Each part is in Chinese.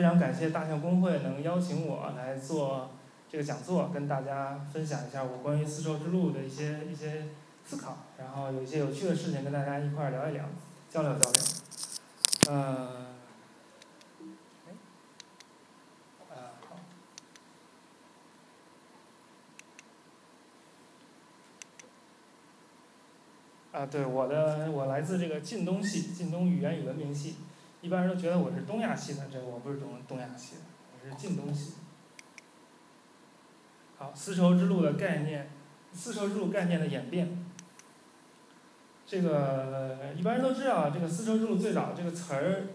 非常感谢大象公会能邀请我来做这个讲座，跟大家分享一下我关于丝绸之路的一些一些思考，然后有一些有趣的事情跟大家一块儿聊一聊，交流交流。嗯。啊，对，我的我来自这个晋东系，晋东语言与文明系，一般人都觉得我是东亚系的，这个我不是东东亚系的，我是近东系。好，丝绸之路的概念，丝绸之路概念的演变。这个一般人都知道，这个丝绸之路最早这个词儿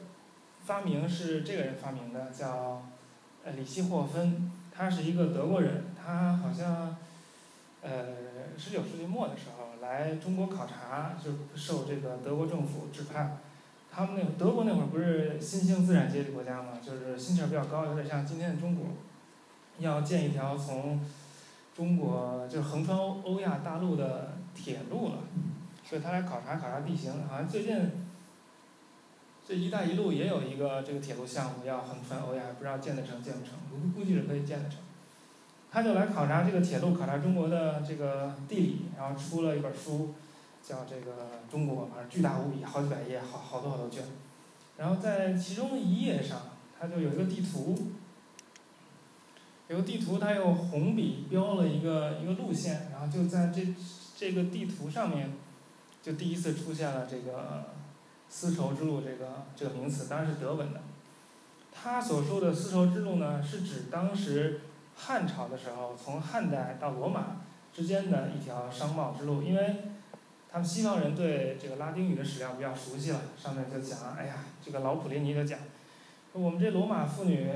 发明是这个人发明的，叫呃里希霍芬，他是一个德国人，他好像呃十九世纪末的时候。来中国考察，就受这个德国政府指派。他们那德国那会儿不是新兴资产阶级国家嘛，就是心气儿比较高，有点像今天的中国。要建一条从中国就是横穿欧欧亚大陆的铁路了，所以他来考察考察地形。好像最近这一带一路也有一个这个铁路项目要横穿欧亚，不知道建得成建不成，估估计是可以建得成。他就来考察这个铁路，考察中国的这个地理，然后出了一本书，叫这个《中国》，反正巨大无比，好几百页，好好多好多卷。然后在其中一页上，他就有一个地图，有个地图，他用红笔标了一个一个路线，然后就在这这个地图上面，就第一次出现了这个丝绸之路这个这个名词，当然是德文的。他所说的丝绸之路呢，是指当时。汉朝的时候，从汉代到罗马之间的一条商贸之路，因为他们西方人对这个拉丁语的史料比较熟悉了，上面就讲，哎呀，这个老普林尼就讲，我们这罗马妇女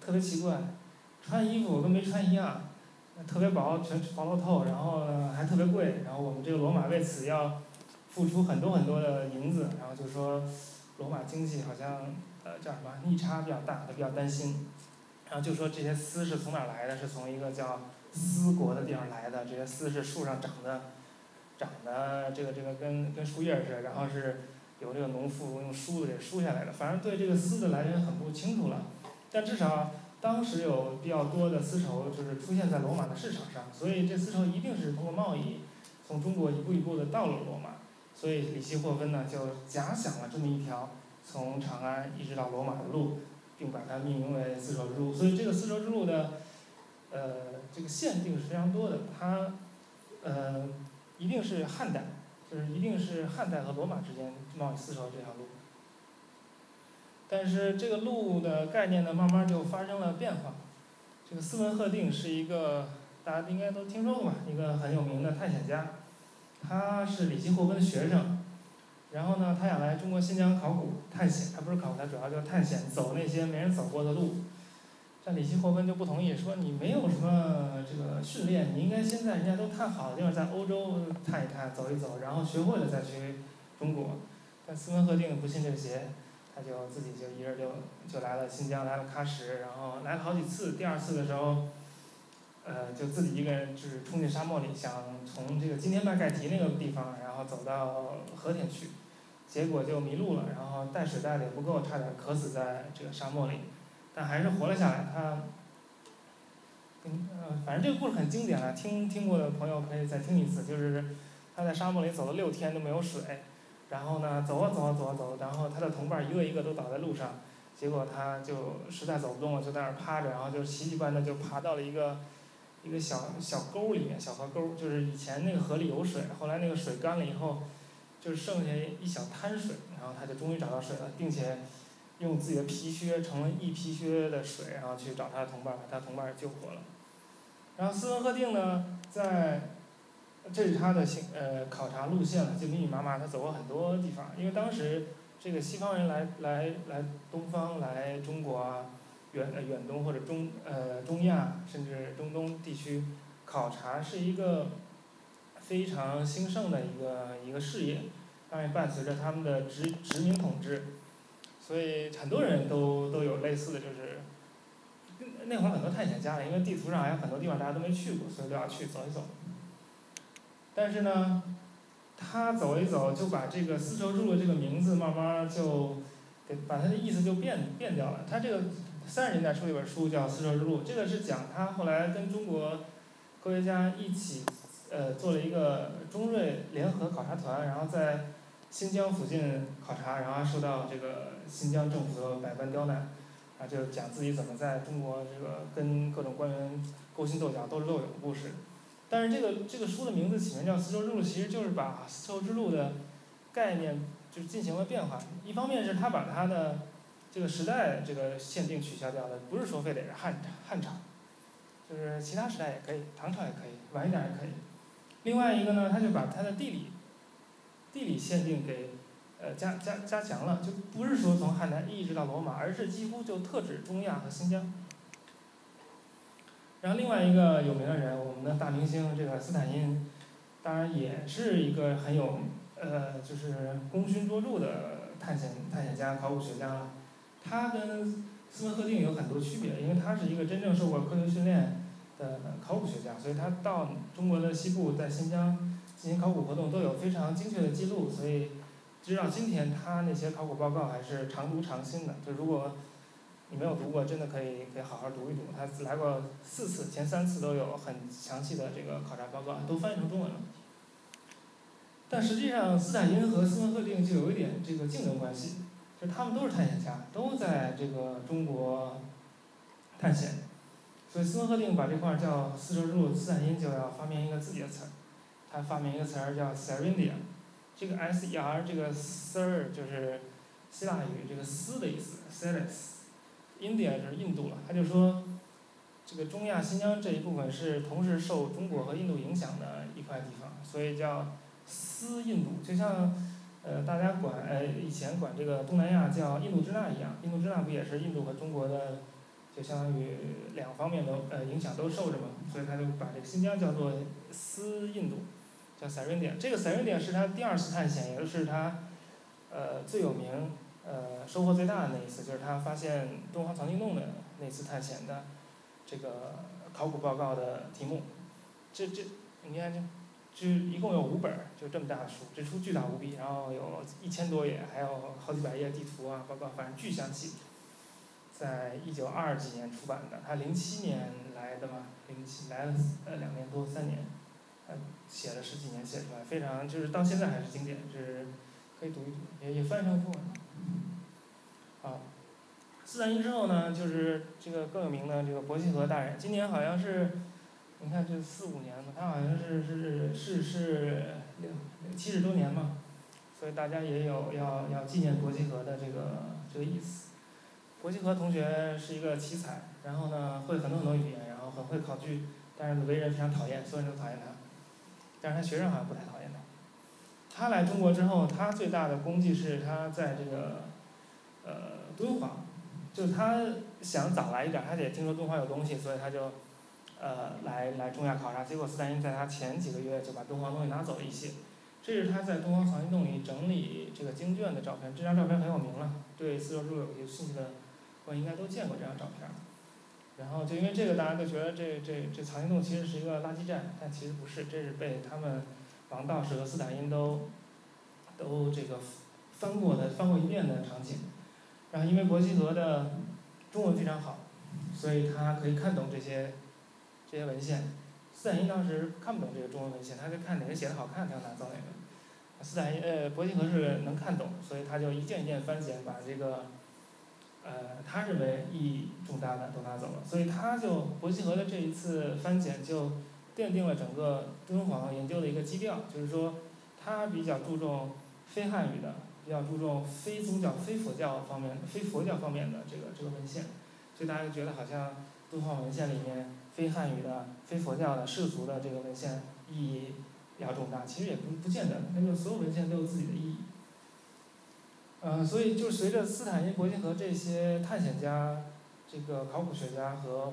特别奇怪，穿衣服跟没穿一样，特别薄，全薄透透，然后还特别贵，然后我们这个罗马为此要付出很多很多的银子，然后就说罗马经济好像呃叫什么逆差比较大，他比较担心。然后就说这些丝是从哪来的？是从一个叫丝国的地方来的。这些丝是树上长的，长得这个这个跟跟树叶似的。然后是由这个农妇用梳子给梳下来的。反正对这个丝的来源很不清楚了。但至少当时有比较多的丝绸就是出现在罗马的市场上，所以这丝绸一定是通过贸易从中国一步一步的到了罗马。所以李希霍芬呢就假想了这么一条从长安一直到罗马的路。并把它命名为丝绸之路，所以这个丝绸之路的，呃，这个限定是非常多的。它，呃，一定是汉代，就是一定是汉代和罗马之间贸易丝绸这条路。但是这个路的概念呢，慢慢就发生了变化。这个斯文赫定是一个大家应该都听说过吧，一个很有名的探险家，他是李希霍芬的学生。然后呢，他想来中国新疆考古探险，他不是考古，他主要就是探险，走那些没人走过的路。但李希霍芬就不同意，说你没有什么这个训练，你应该先在人家都探好的地方，在欧洲探一探，走一走，然后学会了再去中国。但斯文赫定不信这邪，他就自己就一人就就来了新疆，来了喀什，然后来了好几次。第二次的时候，呃，就自己一个人就是冲进沙漠里，想从这个今天麦盖提那个地方，然后走到和田去。结果就迷路了，然后带水带的也不够，差点渴死在这个沙漠里，但还是活了下来。他，嗯，反正这个故事很经典了，听听过的朋友可以再听一次。就是他在沙漠里走了六天都没有水，然后呢，走啊走啊走啊走，然后他的同伴一个一个都倒在路上，结果他就实在走不动了，就在那儿趴着，然后就奇迹般的就爬到了一个一个小小沟里面，小河沟，就是以前那个河里有水，后来那个水干了以后。就剩下一小滩水，然后他就终于找到水了，并且用自己的皮靴盛了一皮靴的水，然后去找他的同伴，把他同伴救活了。然后斯文赫定呢，在这是他的行呃考察路线了，就密密麻麻，他走过很多地方。因为当时这个西方人来来来东方来中国啊，远远东或者中呃中亚甚至中东地区考察是一个。非常兴盛的一个一个事业，当然伴随着他们的殖殖民统治，所以很多人都都有类似的就是，那会儿很多探险家因为地图上还有很多地方大家都没去过，所以都要去走一走。但是呢，他走一走就把这个丝绸之路这个名字慢慢就，给把它的意思就变变掉了。他这个三十年代出了一本书叫《丝绸之路》，这个是讲他后来跟中国科学家一起呃做了一个中瑞联合考察团，然后在新疆附近考察，然后受到这个新疆政府的百般刁难，啊，就讲自己怎么在中国这个跟各种官员勾心斗角、斗智斗勇的故事。但是这个这个书的名字起名叫《丝绸之路》，其实就是把丝绸之路的概念就是进行了变化。一方面是他把他的这个时代这个限定取消掉了，不是说非得是汉汉朝，就是其他时代也可以，唐朝也可以，晚一点也可以。另外一个呢，他就把他的地理地理限定给呃加加加强了，就不是说从汉代一直到罗马，而是几乎就特指中亚和新疆。然后另外一个有名的人，我们的大明星这个斯坦因，当然也是一个很有呃就是功勋卓著的探险探险家、考古学家了。他跟斯文赫定有很多区别，因为他是一个真正受过科学训练的考古学家，所以他到中国的西部，在新疆进行考古活动都有非常精确的记录，所以直到今天他那些考古报告还是常读常新的。就如果你没有读过，真的可以可以好好读一读。他来过四次，前三次都有很详细的这个考察报告，都翻译成中文了。但实际上，斯坦因和斯文赫定就有一点这个竞争关系，就他们都是探险家，都在这个中国探险。所以斯文赫定把这块叫丝绸之路，斯坦因就要发明一个自己的词儿，他发明一个词儿叫 Serindia，这个 S E R 这个 Ser 就是希腊语这个丝的意思，Seres。India 就是印度了，他就说，这个中亚新疆这一部分是同时受中国和印度影响的一块地方，所以叫丝印度，就像呃大家管呃以前管这个东南亚叫印度支那一样，印度支那不也是印度和中国的，就相当于两方面的呃影响都受着嘛，所以他就把这个新疆叫做丝印度，叫 Serindia。这个 Serindia 是他第二次探险，也就是他呃最有名。呃，收获最大的那一次就是他发现敦煌藏经洞的那次探险的这个考古报告的题目。这这，你看这，这一共有五本，就这么大的书，这书巨大无比，然后有一千多页，还有好几百页地图啊，报告，反正巨详细。在一九二几年出版的，他零七年来的嘛，零七来了呃两年多三年，呃写了十几年写出来，非常就是到现在还是经典，就是可以读一读，也也翻译成中文。好，斯坦因之后呢，就是这个更有名的这个伯希和大人，今年好像是，你看这四五年了，他好像是是逝世六七十周年嘛，所以大家也有要要纪念伯希和的这个这个意思。伯希和同学是一个奇才，然后呢会很多很多语言，然后很会考据，但是为人非常讨厌，所有人都讨厌他，但是他学生好像不太讨厌他。他来中国之后，他最大的功绩是他在这个。呃，敦煌，就是他想早来一点，他也听说敦煌有东西，所以他就，呃，来来中亚考察。结果斯坦因在他前几个月就把敦煌东西拿走了一些。这是他在敦煌藏经洞里整理这个经卷的照片，这张照片很有名了，对丝绸之路有兴趣的，我应该都见过这张照片。然后就因为这个，大家都觉得这这这藏经洞其实是一个垃圾站，但其实不是，这是被他们王道士和斯坦因都都这个翻过的翻过一遍的场景。然后因为伯希和的中文非常好，所以他可以看懂这些这些文献。斯坦因当时看不懂这个中文文献，他就看哪个写的好看，他就拿走哪个。斯坦因呃伯希和是能看懂，所以他就一件一件翻检，把这个呃他认为意义重大的都拿走了。所以他就伯希和的这一次翻检就奠定了整个敦煌研究的一个基调，就是说他比较注重非汉语的。比较注重非宗教、非佛教方面、非佛教方面的这个这个文献，所以大家就觉得好像敦煌文献里面非汉语的、非佛教的世俗的这个文献意义比较重大，其实也不不见得，那就所有文献都有自己的意义。呃，所以就随着斯坦因、伯希和这些探险家、这个考古学家和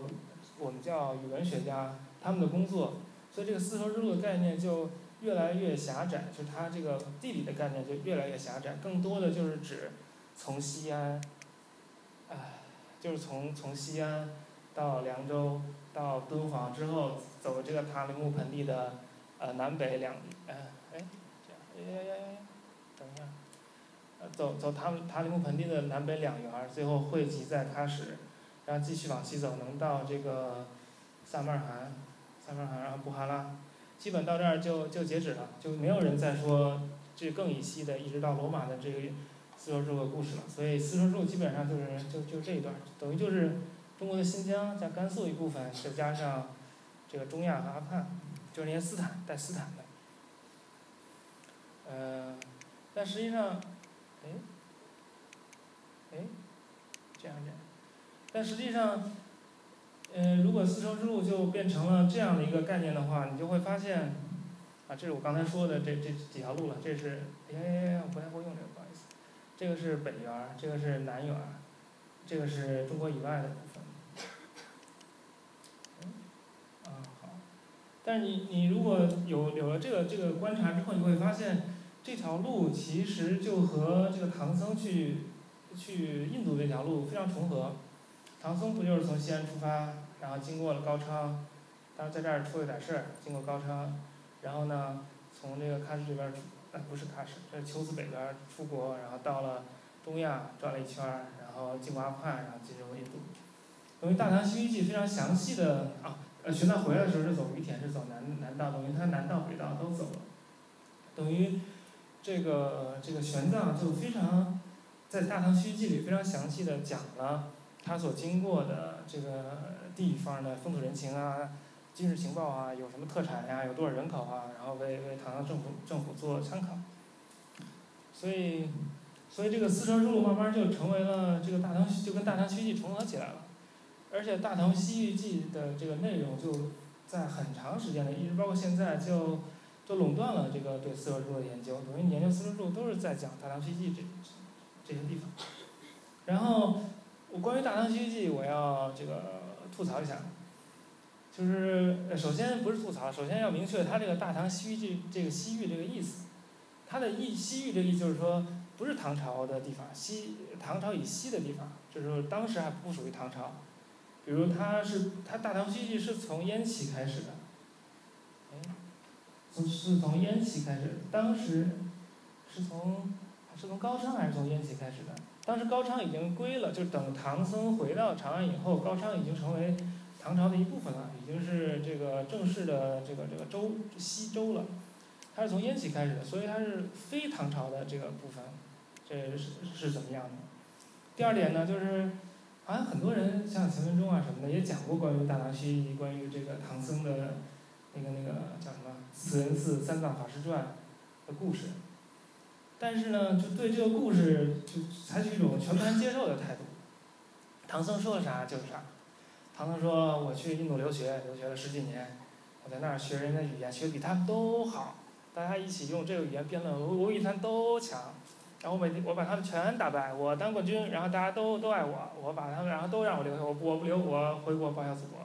我们叫语文学家他们的工作，所以这个丝绸之路的概念就。越来越狭窄，就它这个地理的概念就越来越狭窄，更多的就是指从西安，唉，就是从从西安到凉州到敦煌之后，走这个塔里木盆地的呃南北两，呃，哎，这样，呀呀呀呀，走走塔塔里木盆地的南北两缘，最后汇集在喀什，然后继续往西走，能到这个萨马尔罕，萨马尔罕，然后布哈拉，基本到这儿就就截止了，就没有人再说这更以西的，一直到罗马的这个丝绸之路的故事了。所以丝绸之路基本上就是就就这一段，等于就是中国的新疆加甘肃一部分，再加上这个中亚和阿富汗，就是那些斯坦带斯坦的。呃，但实际上，哎，这样这样，但实际上，嗯，如果丝绸之路就变成了这样的一个概念的话，你就会发现，啊，这是我刚才说的这这几条路了，这是，哎呀呀呀，我不太会用这个，不好意思，这个是北缘，这个是南缘，这个是中国以外的部分。啊好，但是你你如果有有了这个这个观察之后，你会发现。这条路其实就和这个唐僧去去印度这条路非常重合。唐僧不就是从西安出发，然后经过了高昌，当然在这儿出了点事儿，经过高昌，然后呢，从这个喀什这边出，呃不是喀什，这是秋子北边出国，然后到了东亚转了一圈儿，然后经过阿富汗，然后进入印度。等于《大唐西域记》非常详细的啊，呃，玄奘回来的时候是走于田，是走南南道，等于他南道北道都走了，等于。这个这个玄奘就非常，在《大唐西域记》里非常详细的讲了他所经过的这个地方的风土人情啊、军事情报啊、有什么特产呀、有多少人口啊，然后为为唐朝政府政府做参考。所以，所以这个丝绸之路慢慢就成为了这个大唐就跟《大唐西域记》重合起来了，而且《大唐西域记》的这个内容就在很长时间的，一直包括现在就。就垄断了这个对丝绸之路的研究，等于研究丝绸之路都是在讲《大唐西域记》这这些地方。然后，我关于《大唐西域记》，我要这个吐槽一下，就是首先不是吐槽，首先要明确它这个《大唐西域记》这个西域这个意思，它的意西域这个意思就是说不是唐朝的地方，西唐朝以西的地方，就是说当时还不属于唐朝。比如它是它《大唐西域记》是从燕齐开始的，哎。从是从燕齐开始，当时是从是从高昌还是从燕齐开始的？当时高昌已经归了，就等唐僧回到长安以后，高昌已经成为唐朝的一部分了，已经是这个正式的这个这个州西州了。它是从燕齐开始的，所以它是非唐朝的这个部分，这是是怎么样的？第二点呢，就是好像很多人像钱文忠啊什么的也讲过关于大唐西域，关于这个唐僧的那个那个叫什么？慈恩寺三藏法师传的故事，但是呢，就对这个故事就采取一种全盘接受的态度。唐僧说了啥就是啥。唐僧说：“我去印度留学，留学了十几年，我在那儿学人家语言，学的比他们都好。大家一起用这个语言辩论，我我比他们都强。然后我每我把他们全打败，我当冠军，然后大家都都爱我，我把他们然后都让我留下，我我不留，我回国报效祖国。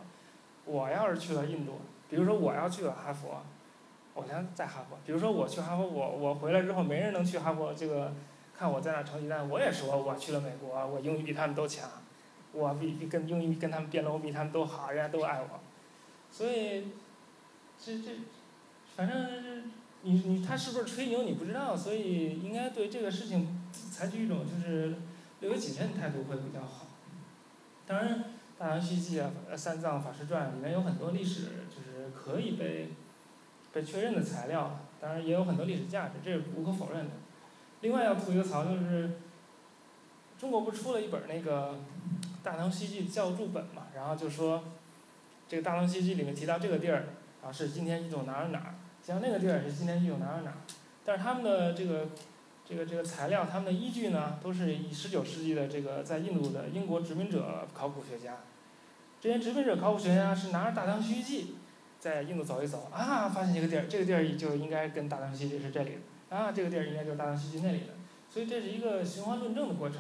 我要是去了印度，比如说我要去了哈佛。”我先在哈佛，比如说我去哈佛，我我回来之后没人能去哈佛，这个看我在那成绩单，我也说我去了美国，我英语比他们都强，我比跟英语跟他们辩论，我比他们都好，人家都爱我，所以这这反正你你他是不是吹牛你不知道，所以应该对这个事情采取一种就是略微谨慎态度会比较好。当然，《大唐西域记》啊，《三藏法师传》里面有很多历史，就是可以被。被确认的材料，当然也有很多历史价值，这是无可否认的。另外要吐一个槽，就是中国不出了一本那个《大唐西域教注本嘛？然后就说，这个《大唐西域里面提到这个地儿，啊是今天一种哪儿哪儿，像那个地儿是今天一种哪儿哪儿。但是他们的这个这个这个材料，他们的依据呢，都是以十九世纪的这个在印度的英国殖民者考古学家，这些殖民者考古学家是拿着《大唐西域记》。在印度走一走啊，发现一个地儿，这个地儿就应该跟大唐西域是这里的啊，这个地儿应该就是大唐西域那里的，所以这是一个循环论证的过程。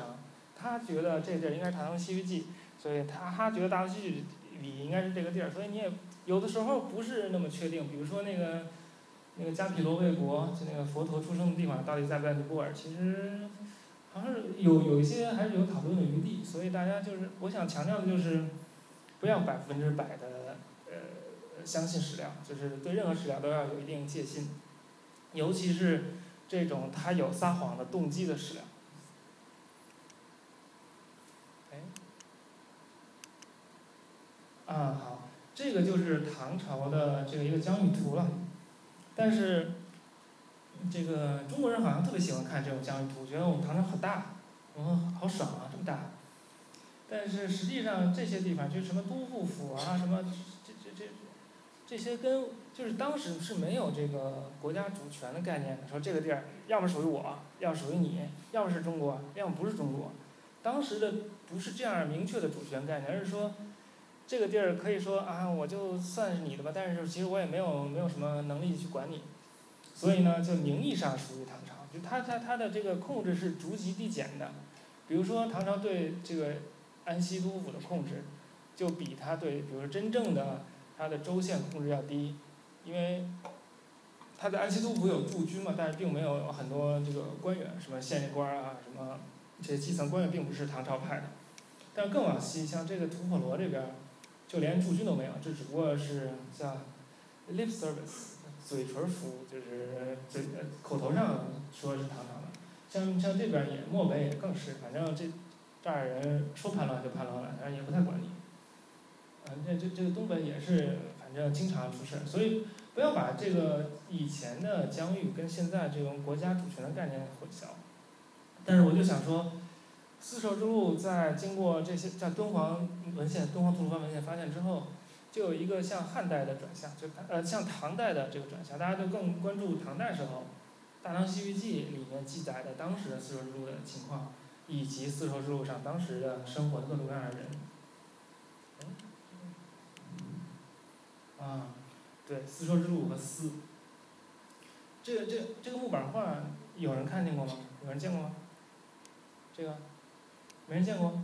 他觉得这地儿应该是大唐西域记，所以他他觉得大唐西域里应该是这个地儿，所以你也有的时候不是那么确定。比如说那个那个迦毗罗卫国，就那个佛陀出生的地方，到底在不在尼泊尔？其实好像是有有一些还是有讨论的余地。所以大家就是我想强调的就是，不要百分之百的。相信史料，就是对任何史料都要有一定戒心，尤其是这种他有撒谎的动机的史料。哎，啊，好，这个就是唐朝的这个一个疆域图了。但是，这个中国人好像特别喜欢看这种疆域图，觉得我们唐朝好大，我们好爽啊，这么大。但是实际上这些地方，就什么都护府啊，什么这些跟就是当时是没有这个国家主权的概念的，说这个地儿要么属于我，要属于你，要么是中国，要么不是中国。当时的不是这样明确的主权概念，而是说这个地儿可以说啊，我就算是你的吧，但是其实我也没有没有什么能力去管你，所以呢，就名义上属于唐朝，就他他他的这个控制是逐级递减的，比如说唐朝对这个。安西都府的控制，就比他对，比如说真正的他的州县控制要低，因为他在安西都府有驻军嘛，但是并没有很多这个官员，什么县官啊，什么这些基层官员并不是唐朝派的。但更往西，像这个吐火罗这边，就连驻军都没有，这只不过是像 lip service，嘴唇服务，就是嘴口头上说是唐朝的。像像这边也漠北也更是，反正这。这儿人说叛乱就叛乱了，反正也不太管你。嗯，这这这个东北也是，反正经常出事儿，所以不要把这个以前的疆域跟现在这种国家主权的概念混淆。但是我就想说，丝绸之路在经过这些在敦煌文献、敦煌吐鲁番文献发现之后，就有一个像汉代的转向，就呃像唐代的这个转向，大家就更关注唐代时候《大唐西域记》里面记载的当时的丝绸之路的情况。以及丝绸之路上当时的生活的各种各样的人，啊，对，丝绸之路和丝，这个这这个木板画有人看见过吗？有人见过吗？这个，没人见过，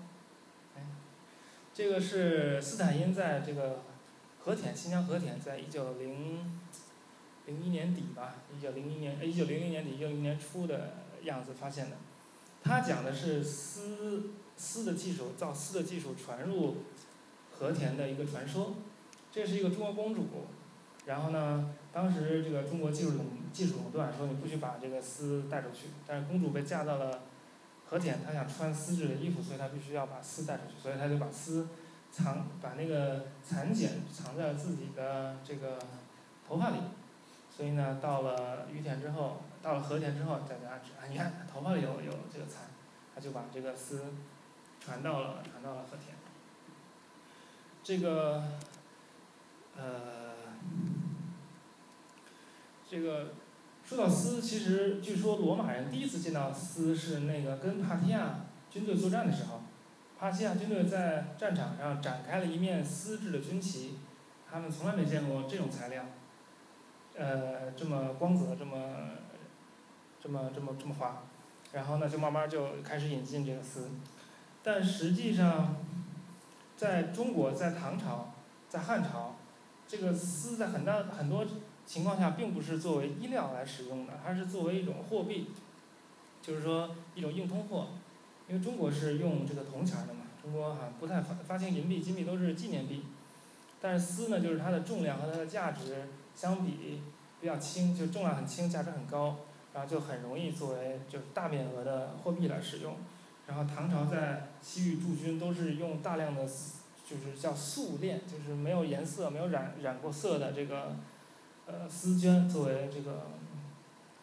哎，这个是斯坦因在这个和田新疆和田，在一九零零一年底吧，一九零一年一九零零年底一九零年初的样子发现的。他讲的是丝丝的技术，造丝的技术传入和田的一个传说。这是一个中国公主，然后呢，当时这个中国技术垄技术垄断，说你不许把这个丝带出去。但是公主被嫁到了和田，她想穿丝质的衣服，所以她必须要把丝带出去，所以她就把丝藏，把那个蚕茧藏在了自己的这个头发里。所以呢，到了于田之后。到了和田之后，大家啊，你看头发里有有这个蚕，他就把这个丝传到了传到了和田。这个呃，这个说到丝，其实据说罗马人第一次见到丝是那个跟帕提亚军队作战的时候，帕提亚军队在战场上展开了一面丝质的军旗，他们从来没见过这种材料，呃，这么光泽，这么。这么这么这么滑，然后呢，就慢慢就开始引进这个丝，但实际上，在中国，在唐朝，在汉朝，这个丝在很大很多情况下并不是作为衣料来使用的，它是作为一种货币，就是说一种硬通货，因为中国是用这个铜钱的嘛，中国哈不太发发行银币、金币都是纪念币，但是丝呢，就是它的重量和它的价值相比比较轻，就重量很轻，价值很高。然后就很容易作为就是大面额的货币来使用，然后唐朝在西域驻军都是用大量的丝就是叫素链，就是没有颜色、没有染染过色的这个呃丝绢作为这个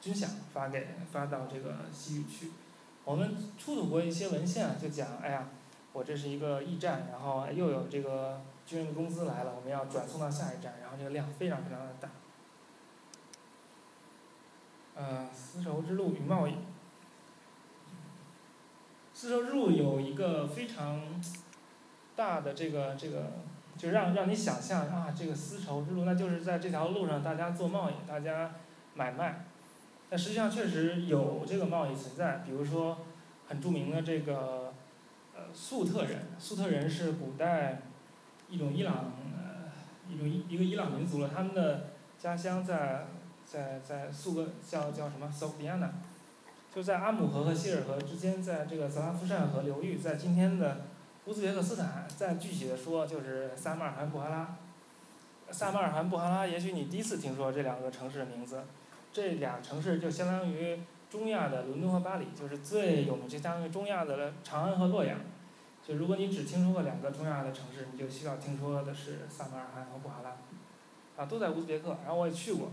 军饷发给发到这个西域去。我们出土过一些文献，就讲哎呀，我这是一个驿站，然后又有这个军人的工资来了，我们要转送到下一站，然后这个量非常非常的大。呃，丝绸之路与贸易。丝绸之路有一个非常大的这个这个，就让让你想象啊，这个丝绸之路，那就是在这条路上大家做贸易，大家买卖。但实际上确实有这个贸易存在，比如说很著名的这个呃粟特人，粟特人是古代一种伊朗呃一种一一个伊朗民族了，他们的家乡在。在在苏格叫叫什么索比亚纳，就在阿姆河和希尔河之间，在这个泽拉夫善河流域，在今天的乌兹别克斯坦，再具体的说就是撒马尔罕布哈拉。撒马尔罕布哈拉，也许你第一次听说这两个城市的名字，这俩城市就相当于中亚的伦敦和巴黎，就是最有名，就相当于中亚的长安和洛阳。就如果你只听说过两个中亚的城市，你就需要听说的是萨马尔罕和布哈拉，啊，都在乌兹别克，然后我也去过，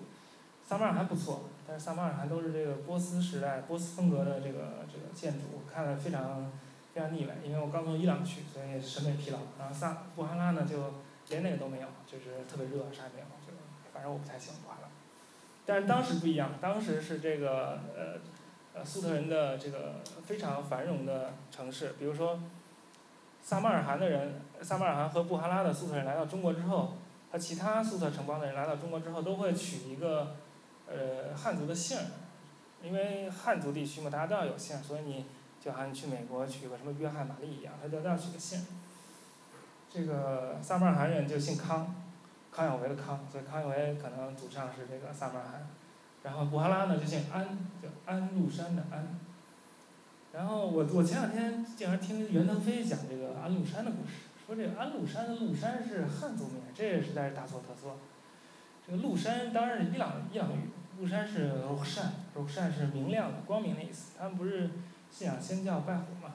萨马尔罕不错，但是萨马尔罕都是这个波斯时代、波斯风格的这个这个建筑，看了非常非常腻歪，因为我刚从伊朗去，所以审美疲劳。然后萨布哈拉呢，就连那个都没有，就是特别热，啥也没有，就反正我不太喜欢布哈拉。但是当时不一样，当时是这个呃呃粟特人的这个非常繁荣的城市，比如说。萨马尔罕的人，萨马尔罕和布哈拉的粟特人来到中国之后，和其他粟特城邦的人来到中国之后，都会取一个，呃，汉族的姓，因为汉族地区嘛，大家都要有姓，所以你就好像去美国取个什么约翰玛丽一样，他都要取个姓。这个萨马尔罕人就姓康，康有为的康，所以康有为可能祖上是这个萨马尔罕。然后古哈拉呢就姓安，叫安禄山的安。然后我我前两天竟然听袁腾飞讲这个安禄山的故事，说这个安禄山的禄山是汉族名，这也实在是大错特错。这个禄山当然是伊朗伊朗语，禄山是罗善，罗善是明亮的、光明的意思。他们不是信仰仙教拜火嘛，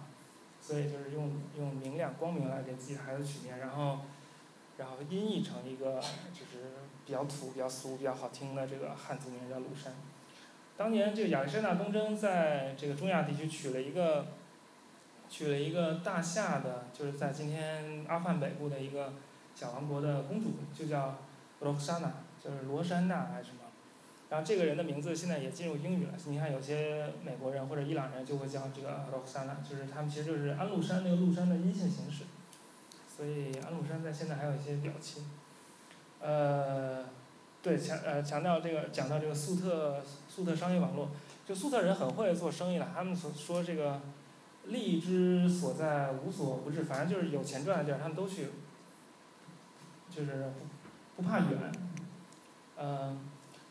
所以就是用用明亮、光明来给自己孩子取名，然后然后音译成一个就是比较土、比较俗、比较好听的这个汉族名叫禄山。当年这个亚历山大东征在这个中亚地区取了一个，取了一个大夏的，就是在今天阿富汗北部的一个小王国的公主，就叫罗莎娜，就是罗珊娜还是什么？然后这个人的名字现在也进入英语了。你看有些美国人或者伊朗人就会叫这个罗莎娜，就是他们其实就是安禄山那个禄山的阴性形式。所以安禄山在现在还有一些表亲。呃。对，强呃强调这个讲到这个粟特粟特商业网络，就粟特人很会做生意了。他们所说这个利之所在无所不至，反正就是有钱赚的地儿，他们都去，就是不不怕远。嗯，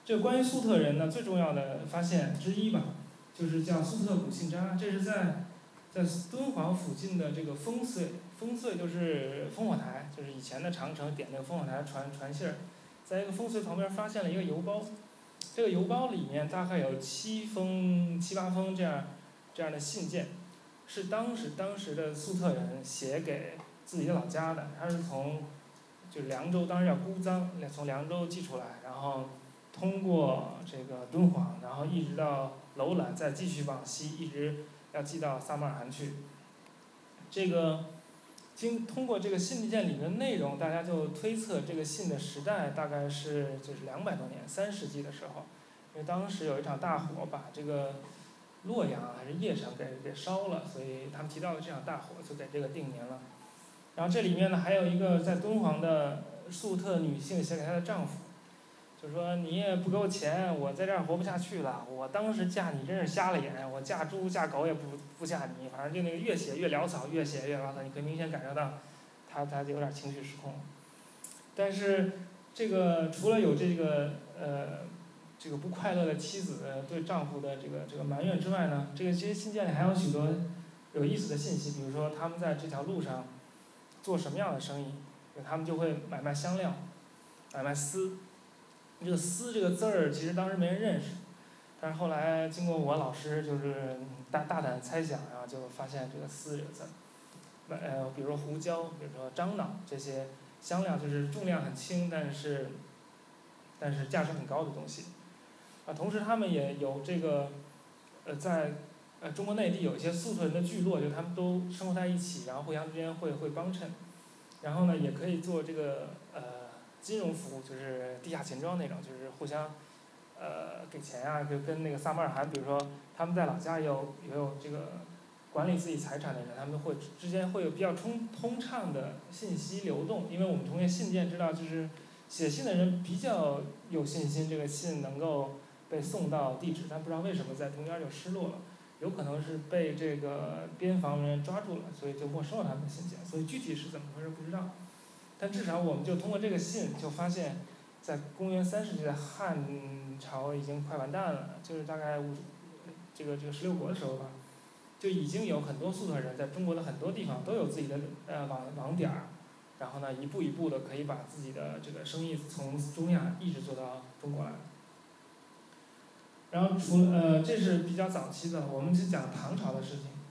这关于粟特人呢，最重要的发现之一吧，就是叫粟特古信札，这是在在敦煌附近的这个烽燧，烽燧就是烽火台，就是以前的长城点那个烽火台传传信儿。在一个烽燧旁边发现了一个邮包，这个邮包里面大概有七封、七八封这样这样的信件，是当时当时的粟特人写给自己的老家的。他是从就是凉州，当时叫姑臧，从凉州寄出来，然后通过这个敦煌，然后一直到楼兰，再继续往西，一直要寄到撒马尔罕去。这个。经通过这个信件里的内容，大家就推测这个信的时代大概是就是两百多年，三世纪的时候，因为当时有一场大火把这个洛阳还是邺城给给烧了，所以他们提到了这场大火，就给这个定年了。然后这里面呢还有一个在敦煌的粟特女性写给她的丈夫。就说你也不给我钱，我在这儿活不下去了。我当时嫁你真是瞎了眼，我嫁猪嫁狗也不不嫁你。反正就那个越写越潦草，越写越潦草，你可以明显感受到，他他有点情绪失控。但是这个除了有这个呃这个不快乐的妻子对丈夫的这个这个埋怨之外呢，这个这些信件里还有许多有意思的信息，比如说他们在这条路上做什么样的生意，他们就会买卖香料，买卖丝。这个“丝”这个字儿，其实当时没人认识，但是后来经过我老师就是大大胆猜想，然后就发现这个“丝”这个字儿，呃，比如说胡椒，比如说樟脑这些香料，就是重量很轻，但是但是价值很高的东西。啊，同时他们也有这个，呃，在呃中国内地有一些粟特人的聚落，就他们都生活在一起，然后互相之间会会帮衬，然后呢，也可以做这个。金融服务就是地下钱庄那种，就是互相，呃，给钱啊，就跟那个萨马尔罕，比如说他们在老家有也有这个管理自己财产的人，他们会之间会有比较通通畅的信息流动，因为我们通过信件知道，就是写信的人比较有信心，这个信能够被送到地址，但不知道为什么在中间就失落了，有可能是被这个边防人员抓住了，所以就没收了他们的信件，所以具体是怎么回事不知道。但至少我们就通过这个信，就发现，在公元三世纪的汉朝已经快完蛋了，就是大概五，这个这个十六国的时候吧，就已经有很多粟特人在中国的很多地方都有自己的呃网网点儿，然后呢一步一步的可以把自己的这个生意从中亚一直做到中国来。然后除呃这是比较早期的，我们就讲唐朝的事情。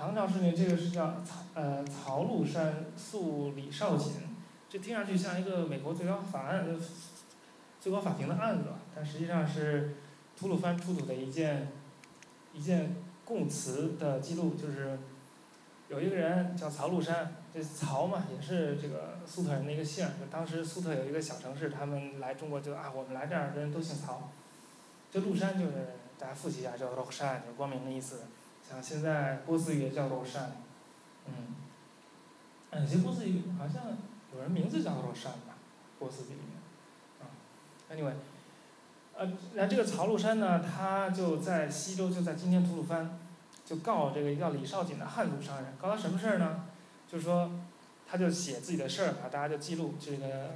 唐朝时期这个是叫曹呃曹禄山诉李少锦，这听上去像一个美国最高法案最高法庭的案子吧，但实际上是吐鲁番出土的一件一件供词的记录，就是有一个人叫曹禄山，这曹嘛也是这个粟特人的一个姓，就当时粟特有一个小城市，他们来中国就啊我们来这儿的人都姓曹，这禄山就是大家复习一下叫禄山，就是光明的意思。像现在波斯语也叫罗山，嗯，嗯，其实波斯语好像有人名字叫罗山吧，波斯语里面，啊，anyway，呃，然后这个曹禄山呢，他就在西周，就在今天吐鲁番，就告这个叫李少景的汉族商人，告他什么事儿呢？就是说，他就写自己的事儿啊，大家就记录，这个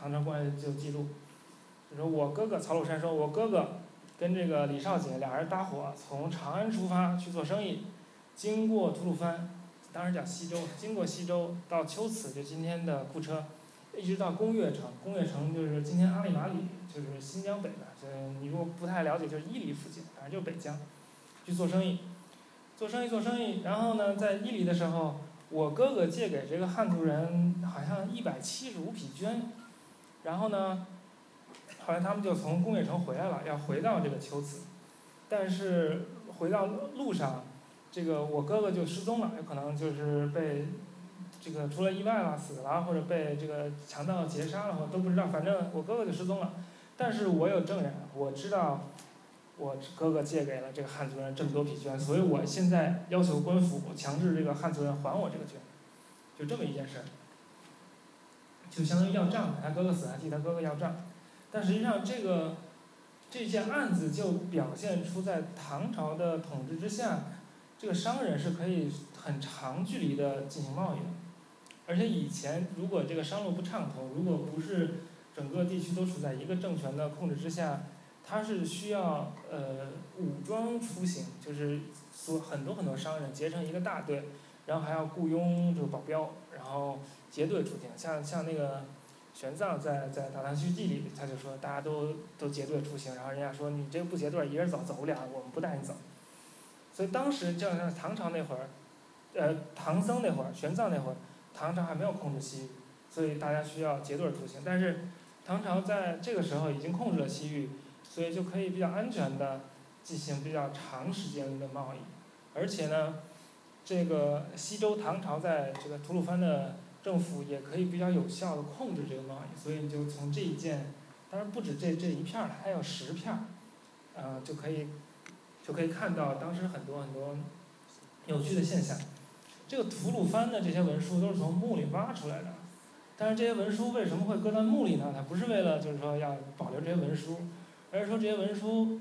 唐朝官员就记录，就说我哥哥曹禄山说，我哥哥。跟这个李少锦俩人搭伙从长安出发去做生意，经过吐鲁番，当时叫西周，经过西周到秋瓷，就今天的库车，一直到工岳城，工岳城就是今天阿里马里，就是新疆北边，就你如果不太了解，就是伊犁附近，反正就是北疆，去做生意，做生意做生意，然后呢，在伊犁的时候，我哥哥借给这个汉族人好像一百七十五匹绢，然后呢。后来他们就从工业城回来了，要回到这个秋瓷，但是回到路上，这个我哥哥就失踪了，有可能就是被这个出了意外了，死了，或者被这个强盗劫杀了，都不知道。反正我哥哥就失踪了，但是我有证人，我知道我哥哥借给了这个汉族人这么多匹绢，所以我现在要求官府强制这个汉族人还我这个绢，就这么一件事儿，就相当于要账，他哥哥死了，替他哥哥要账。但实际上，这个这件案子就表现出在唐朝的统治之下，这个商人是可以很长距离的进行贸易的。而且以前如果这个商路不畅通，如果不是整个地区都处在一个政权的控制之下，他是需要呃武装出行，就是说很多很多商人结成一个大队，然后还要雇佣这个保镖，然后结队出行，像像那个。玄奘在在《大唐西域记》里，他就说大家都都结队出行，然后人家说你这个不结队，一个人走走不了，我们不带你走。所以当时就像唐朝那会儿，呃，唐僧那会儿，玄奘那会儿，唐朝还没有控制西域，所以大家需要结队出行。但是唐朝在这个时候已经控制了西域，所以就可以比较安全的进行比较长时间的贸易。而且呢，这个西周唐朝在这个吐鲁番的。政府也可以比较有效的控制这个贸易，所以你就从这一件，当然不止这这一片儿了，还有十片儿，呃，就可以，就可以看到当时很多很多有趣的现象。这个吐鲁番的这些文书都是从墓里挖出来的，但是这些文书为什么会搁在墓里呢？它不是为了就是说要保留这些文书，而是说这些文书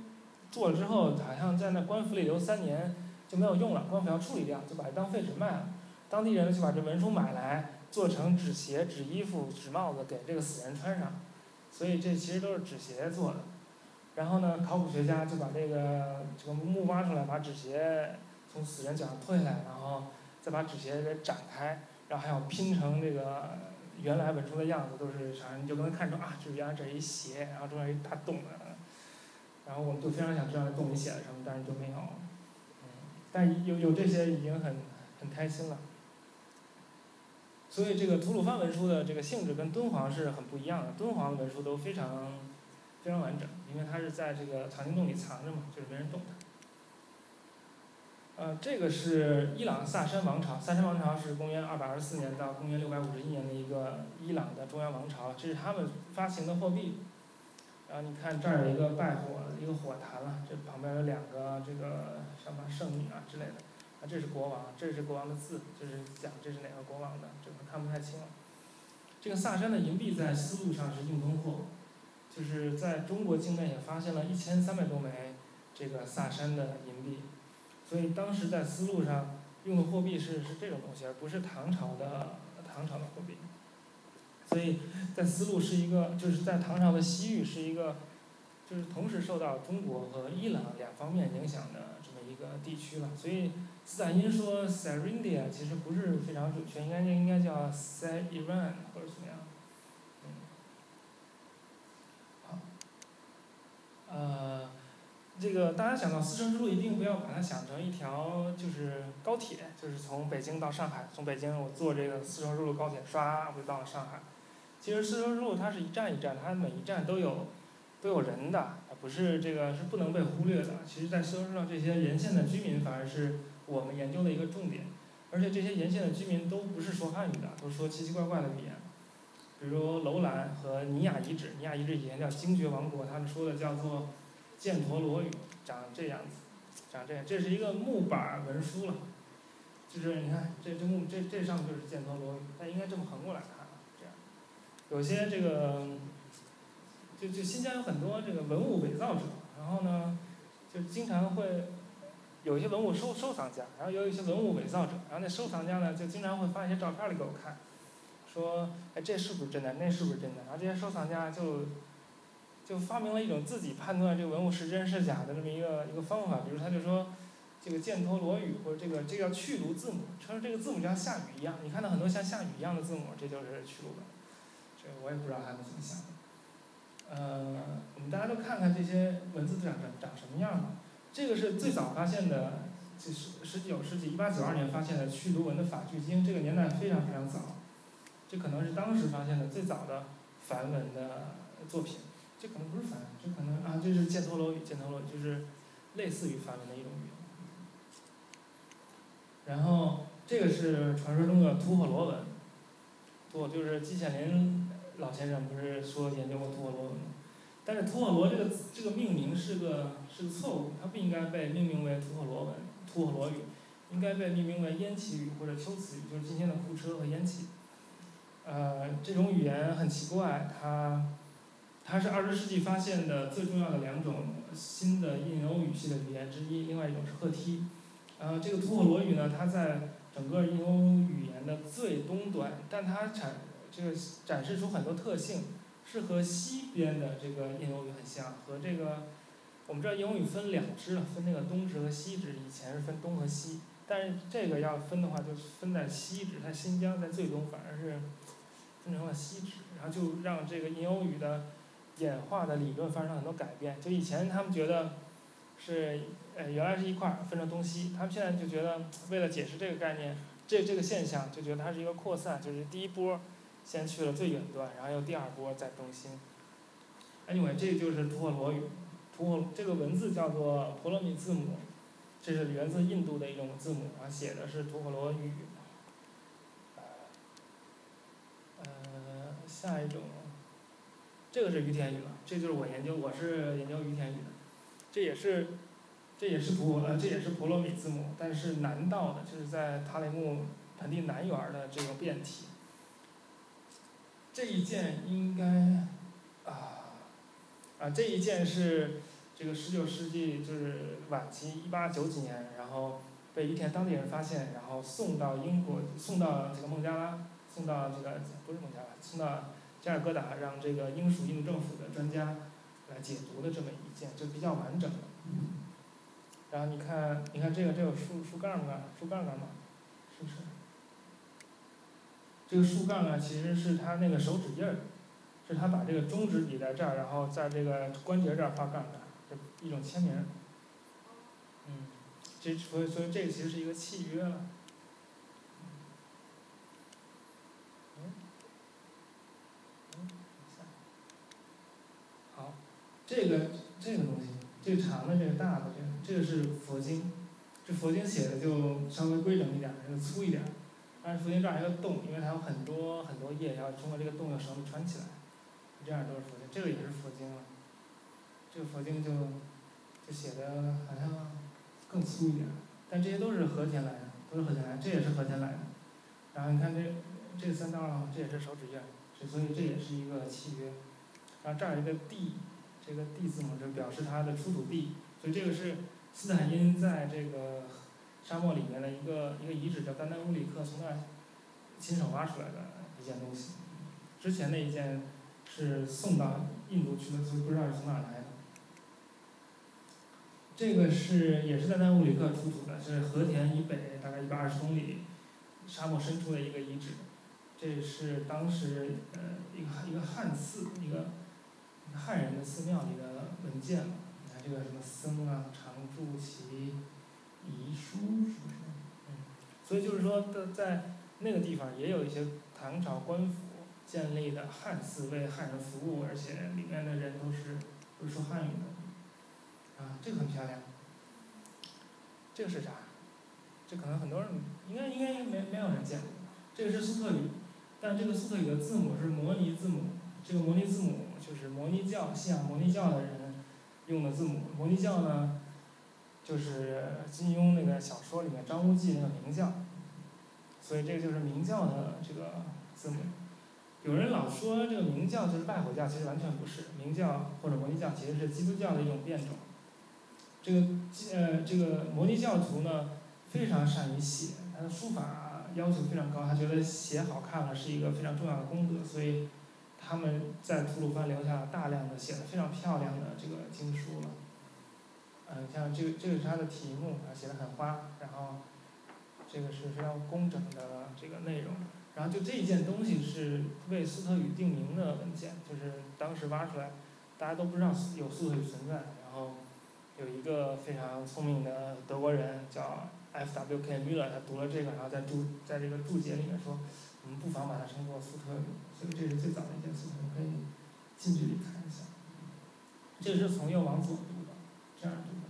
做了之后，好像在那官府里留三年就没有用了，官府要处理掉，就把它当废纸卖了。当地人就把这文书买来。做成纸鞋、纸衣服、纸帽子给这个死人穿上，所以这其实都是纸鞋做的。然后呢，考古学家就把这个这个墓挖出来，把纸鞋从死人脚上脱下来，然后再把纸鞋给展开，然后还要拼成这个原来文书的样子，都是啥？你就能看出啊，就是原来这一鞋，然后中间一大洞然后我们就非常想知道那洞里写了什么，但是就没有。嗯，但有有这些已经很很开心了。所以这个吐鲁番文书的这个性质跟敦煌是很不一样的。敦煌文书都非常非常完整，因为它是在这个藏经洞里藏着嘛，就是没人动它。呃，这个是伊朗萨珊王朝，萨珊王朝是公元224年到公元651年的一个伊朗的中央王朝，这是他们发行的货币。然后你看这儿有一个拜火一个火坛了，这旁边有两个这个什么圣女啊之类的。啊，这是国王，这是国王的字，就是讲这是哪个国王的，这个看不太清了。这个萨珊的银币在丝路上是硬通货，就是在中国境内也发现了一千三百多枚这个萨珊的银币，所以当时在丝路上用的货币是是这种东西，而不是唐朝的唐朝的货币。所以在丝路是一个，就是在唐朝的西域是一个，就是同时受到中国和伊朗两方面影响的一个地区了，所以。斯坦因说 Serendia 其实不是非常准确，应该应该叫 Syrian 或者怎么样。嗯。好。呃，这个大家想到丝绸之路，一定不要把它想成一条就是高铁，就是从北京到上海，从北京我坐这个丝绸之路高铁唰我就到了上海。其实丝绸之路它是一站一站，它每一站都有都有人的，不是这个是不能被忽略的。其实，在丝绸之路这些沿线的居民反而是我们研究的一个重点，而且这些沿线的居民都不是说汉语的，都说奇奇怪怪的语言。比如楼兰和尼雅遗址，尼雅遗址以前叫精绝王国，他们说的叫做犍陀罗语，长这样子，长这样，这是一个木板文书了，就是你看这这木这这上面就是犍陀罗语，但应该这么横过来看，这样，有些这个，就就新疆有很多这个文物伪造者，然后呢，就经常会有一些文物收收藏家，然后有一些文物伪造者，然后那收藏家呢就经常会发一些照片儿来给我看。说，哎，这是不是真的？那是不是真的？然后这些收藏家就，就发明了一种自己判断这个文物是真是假的这么一个一个方法。比如他就说，这个箭头罗语或者这个这叫去卢字母，说这个字母就像下雨一样。你看到很多像下雨一样的字母，这就是去卢的。这个我也不知道他们怎么想的。呃，我们大家都看看这些文字长长长什么样吧。这个是最早发现的，这十十九世纪一八九二年发现的去卢文的法句经，这个年代非常非常早。这可能是当时发现的最早的梵文的作品，这可能不是梵文，这可能啊，这是犍陀罗语，犍陀罗就是类似于梵文的一种语言。然后这个是传说中的吐火罗文，吐就是季羡林老先生不是说研究过吐火罗文吗？但是吐火罗这个这个命名是个是个错误，它不应该被命名为吐火罗文、吐火罗语，应该被命名为烟气语或者秋词语，就是今天的库车和烟气。呃，这种语言很奇怪，它，它是二十世纪发现的最重要的两种新的印欧语系的语言之一，另外一种是赫梯。呃，这个吐火罗语呢，它在整个印欧语言的最东端，但它产这个展示出很多特性，是和西边的这个印欧语很像，和这个我们知道印欧语分两支了，分那个东支和西支，以前是分东和西，但是这个要分的话，就分在西支，它新疆在最东，反而是。分成了西支，然后就让这个印欧语的演化的理论发生很多改变。就以前他们觉得是呃原来是一块儿分成东西，他们现在就觉得为了解释这个概念，这这个现象就觉得它是一个扩散，就是第一波先去了最远端，然后又第二波在中心。Anyway，这就是吐火罗语，吐火这个文字叫做婆罗米字母，这是源自印度的一种字母，然后写的是吐火罗语。呃下一种，这个是于田语了，这就是我研究，我是研究于田语的，这也是，这也是普呃这也是婆罗米字母，但是南道的，就是在塔里木盆地南缘的这个变体。这一件应该，啊，啊这一件是这个十九世纪就是晚期一八九几年，然后被伊田当地人发现，然后送到英国，送到这个孟加拉。送到这个不是孟加拉，送到加尔各答，让这个英属印度政府的专家来解读的这么一件，就比较完整的。然后你看，你看这个这有竖竖杠杠，竖杠杠嘛，是不是？这个竖杠啊，其实是他那个手指印儿，是他把这个中指比在这儿，然后在这个关节这儿画杠杠，这一种签名。嗯，这所以所以这个其实是一个契约了。好这个这个东西，这个长的这个大的这个，这个是佛经，这佛经写的就稍微规整一点儿，就粗一点儿。但是佛经这儿还有一个洞，因为它有很多很多页，要通过这个洞用绳子穿起来。这样都是佛经，这个也是佛经了。这个佛经就就写的好像更粗一点，但这些都是和田来的，都是和田来，这也是和田来的。然后你看这这三道，这也是手指印，所以这也是一个契约。然后这儿一个地。这个 D 字母就表示它的出土地，所以这个是斯坦因在这个沙漠里面的一个一个遗址，叫丹丹乌里克，从那儿亲手挖出来的一件东西。之前那一件是送到印度去的，所以不知道是从哪儿来的。这个是也是丹丹乌里克出土的，是和田以北大概一百二十公里沙漠深处的一个遗址。这是当时呃一个一个汉寺一个。汉人的寺庙里的文件，你看这个什么僧啊，常住其遗书是不是？嗯，所以就是说，在在那个地方也有一些唐朝官府建立的汉寺，为汉人服务，而且里面的人都是都是说汉语的。啊，这个很漂亮。这个是啥？这可能很多人应该应该没没有人见过。这个是苏特语，但这个苏特语的字母是摩尼字母。这个摩尼字母就是摩尼教信仰摩尼教的人用的字母。摩尼教呢，就是金庸那个小说里面张无忌那个明教，所以这个就是明教的这个字母。有人老说这个明教就是拜火教，其实完全不是。明教或者摩尼教其实是基督教的一种变种。这个呃这个摩尼教徒呢，非常善于写，他的书法要求非常高，他觉得写好看了是一个非常重要的功德，所以。他们在吐鲁番留下了大量的写的非常漂亮的这个经书了，嗯，像这个这个是它的题目，啊写的很花，然后这个是非常工整的这个内容，然后就这一件东西是为斯特语定名的文件，就是当时挖出来，大家都不知道有苏特语存在，然后有一个非常聪明的德国人叫 F.W.K. Müller，他读了这个，然后在注在这个注解里面说，我们不妨把它称作斯特语。所以这是最早的一件事情，可以近距离看一下。这是从右往左读的，这样读的。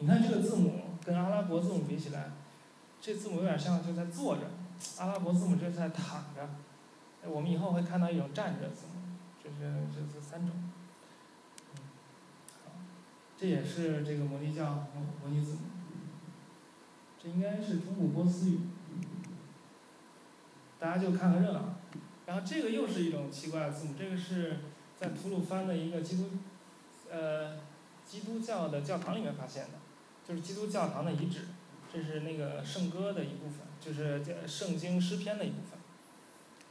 你看这个字母跟阿拉伯字母比起来，这字母有点像就在坐着，阿拉伯字母就是在躺着。我们以后会看到一种站着字母，这是这是三种。这也是这个摩尼教摩摩尼字母，这应该是中古波斯语。大家就看看热闹，然后这个又是一种奇怪的字母，这个是在吐鲁番的一个基督，呃，基督教的教堂里面发现的，就是基督教堂的遗址，这是那个圣歌的一部分，就是圣经诗篇的一部分，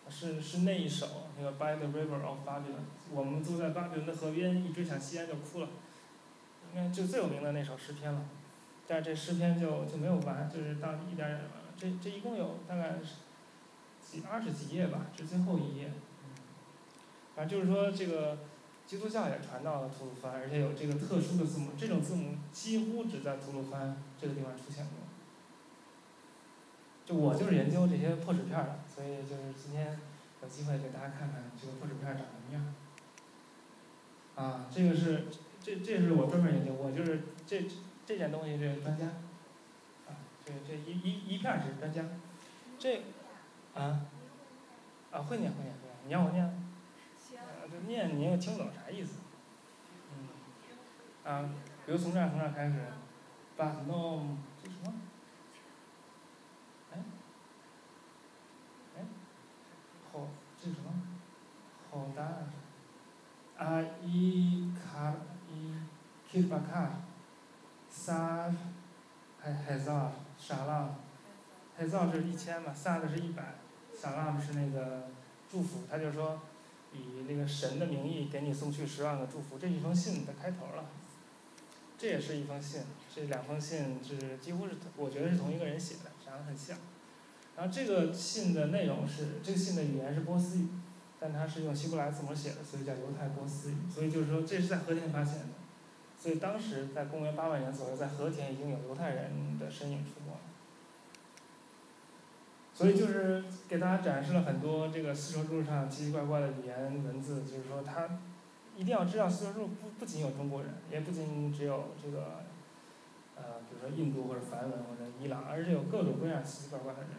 是是那一首那个 By the River of Babylon，我们坐在巴比伦的河边，一追想吸烟就哭了，应该就最有名的那首诗篇了，但这诗篇就就没有完，就是到一点点完，这这一共有大概是。几二十几页吧，这最后一页。反正就是说，这个基督教也传到了吐鲁番，而且有这个特殊的字母，这种字母几乎只在吐鲁番这个地方出现过。就我就是研究这些破纸片的，所以就是今天有机会给大家看看这个破纸片长什么样。啊，这个是这这是我专门研究，我就是这这件东西是专家。啊，这这一一一片是专家，这。啊，啊会念会念会念，你让我念，念你要听不懂啥意思，嗯，啊，比如从这儿从这儿开始，but no 这什么？哎，哎，好这什么？好大，啊一卡一，k 巴卡，萨，海海造沙拉，海造是一千嘛，萨的是一百。萨拉是那个祝福，他就说以那个神的名义给你送去十万个祝福，这是一封信的开头了。这也是一封信，这两封信是几乎是我觉得是同一个人写的，长得很像。然后这个信的内容是，这个信的语言是波斯语，但它是用希伯来字母写的，所以叫犹太波斯语。所以就是说这是在和田发现的，所以当时在公元八万年左右，在和田已经有犹太人的身影出没了。所以就是给大家展示了很多这个丝绸之路上奇奇怪怪的语言文字，就是说他一定要知道丝绸之路不不仅有中国人，也不仅只有这个呃，比如说印度或者梵文或者伊朗，而是有各种各样奇奇怪怪的人。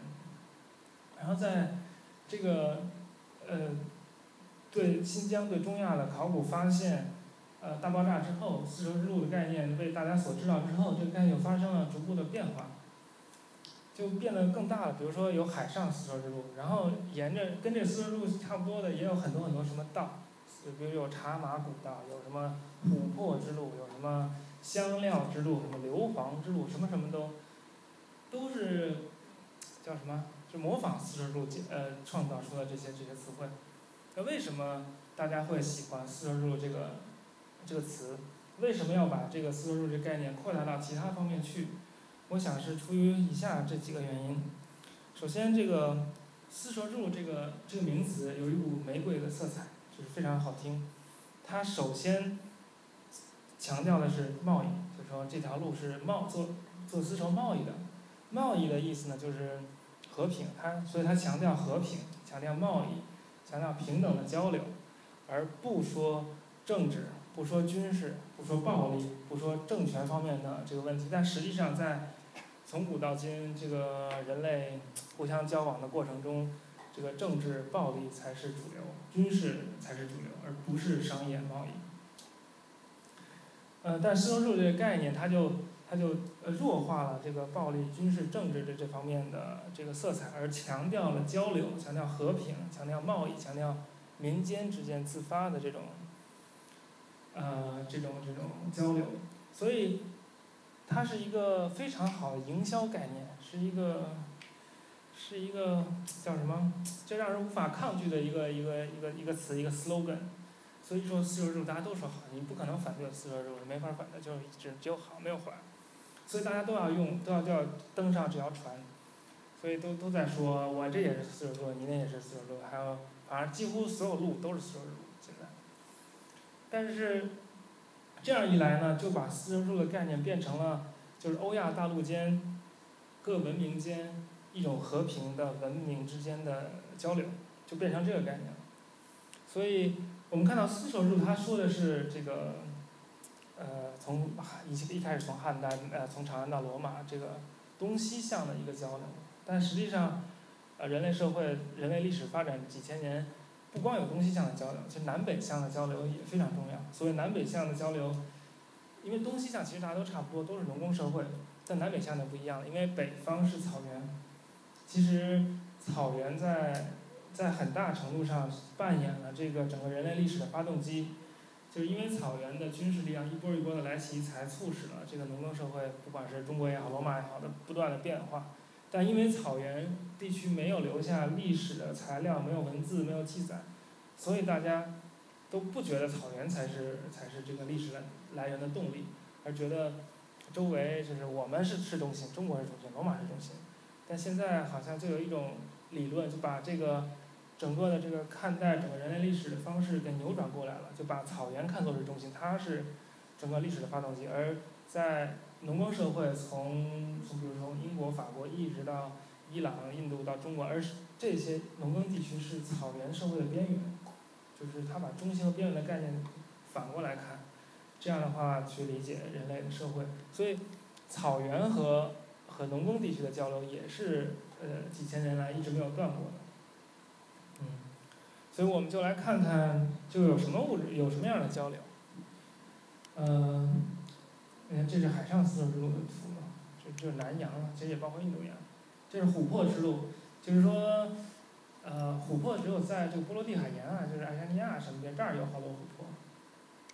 然后在这个呃对新疆对中亚的考古发现呃大爆炸之后，丝绸之路的概念被大家所知道之后，这个概念发生了逐步的变化。就变得更大了，比如说有海上丝绸之路，然后沿着跟这丝绸之路差不多的也有很多很多什么道，就比如有茶马古道，有什么琥珀之路，有什么香料之路，什么硫磺之路，什么什么都，都是叫什么？就模仿丝绸之路呃创造出的这些这些词汇。那为什么大家会喜欢丝绸之路这个这个词？为什么要把这个丝绸之路这概念扩大到其他方面去？我想是出于以下这几个原因。首先，这个“丝绸之路”这个这个名词有一股玫瑰的色彩，就是非常好听。它首先强调的是贸易，就说这条路是贸做做丝绸贸易的。贸易的意思呢，就是和平，它所以它强调和平，强调贸易，强调平等的交流，而不说政治，不说军事，不说暴力，不说政权方面的这个问题。但实际上，在从古到今，这个人类互相交往的过程中，这个政治暴力才是主流，军事才是主流，而不是商业贸易。呃，但丝绸之路这个概念，它就它就呃弱化了这个暴力、军事、政治的这方面的这个色彩，而强调了交流，强调和平，强调贸易，强调民间之间自发的这种呃这种这种交流，所以它是一个非常好的营销概念，是一个是一个叫什么？就让人无法抗拒的一个一个一个一个词，一个 slogan。所以说丝绸之路大家都说好，你不可能反对丝绸之路，没法反对，就是只只有好没有坏。所以大家都要用，都要都要登上这条船。所以都都在说，我这也是丝绸之路，你那也是丝绸之路，还有反正几乎所有路都是丝绸之路现在。但是这样一来呢，就把丝绸之路的概念变成了，就是欧亚大陆间各文明间一种和平的文明之间的交流，就变成这个概念了。所以。我们看到丝绸之路，他说的是这个，呃，从一一开始从汉代，呃，从长安到罗马，这个东西向的一个交流。但实际上，呃，人类社会、人类历史发展几千年，不光有东西向的交流，其实南北向的交流也非常重要。所谓南北向的交流，因为东西向其实大家都差不多，都是农耕社会，但南北向的不一样，因为北方是草原，其实草原在。在很大程度上扮演了这个整个人类历史的发动机，就是因为草原的军事力量一波一波的来袭，才促使了这个农耕社会，不管是中国也好，罗马也好的不断的变化。但因为草原地区没有留下历史的材料，没有文字，没有记载，所以大家都不觉得草原才是才是这个历史来来源的动力，而觉得周围就是我们是是中心，中国是中心，罗马是中心。但现在好像就有一种理论，就把这个。整个的这个看待整个人类历史的方式给扭转过来了，就把草原看作是中心，它是整个历史的发动机。而在农耕社会，从从比如说英国、法国一直到伊朗、印度到中国，而这些农耕地区是草原社会的边缘，就是他把中心和边缘的概念反过来看，这样的话去理解人类的社会。所以，草原和和农耕地区的交流也是呃几千年来一直没有断过的。嗯，所以我们就来看看，就有什么物质，有什么样的交流。嗯，你看这是海上丝绸之路的图嘛，这这是南洋了，其实也包括印度洋。这是琥珀之路，就是说，呃，琥珀只有在这个波罗的海沿岸，就是爱沙尼亚什么的这儿有好多琥珀，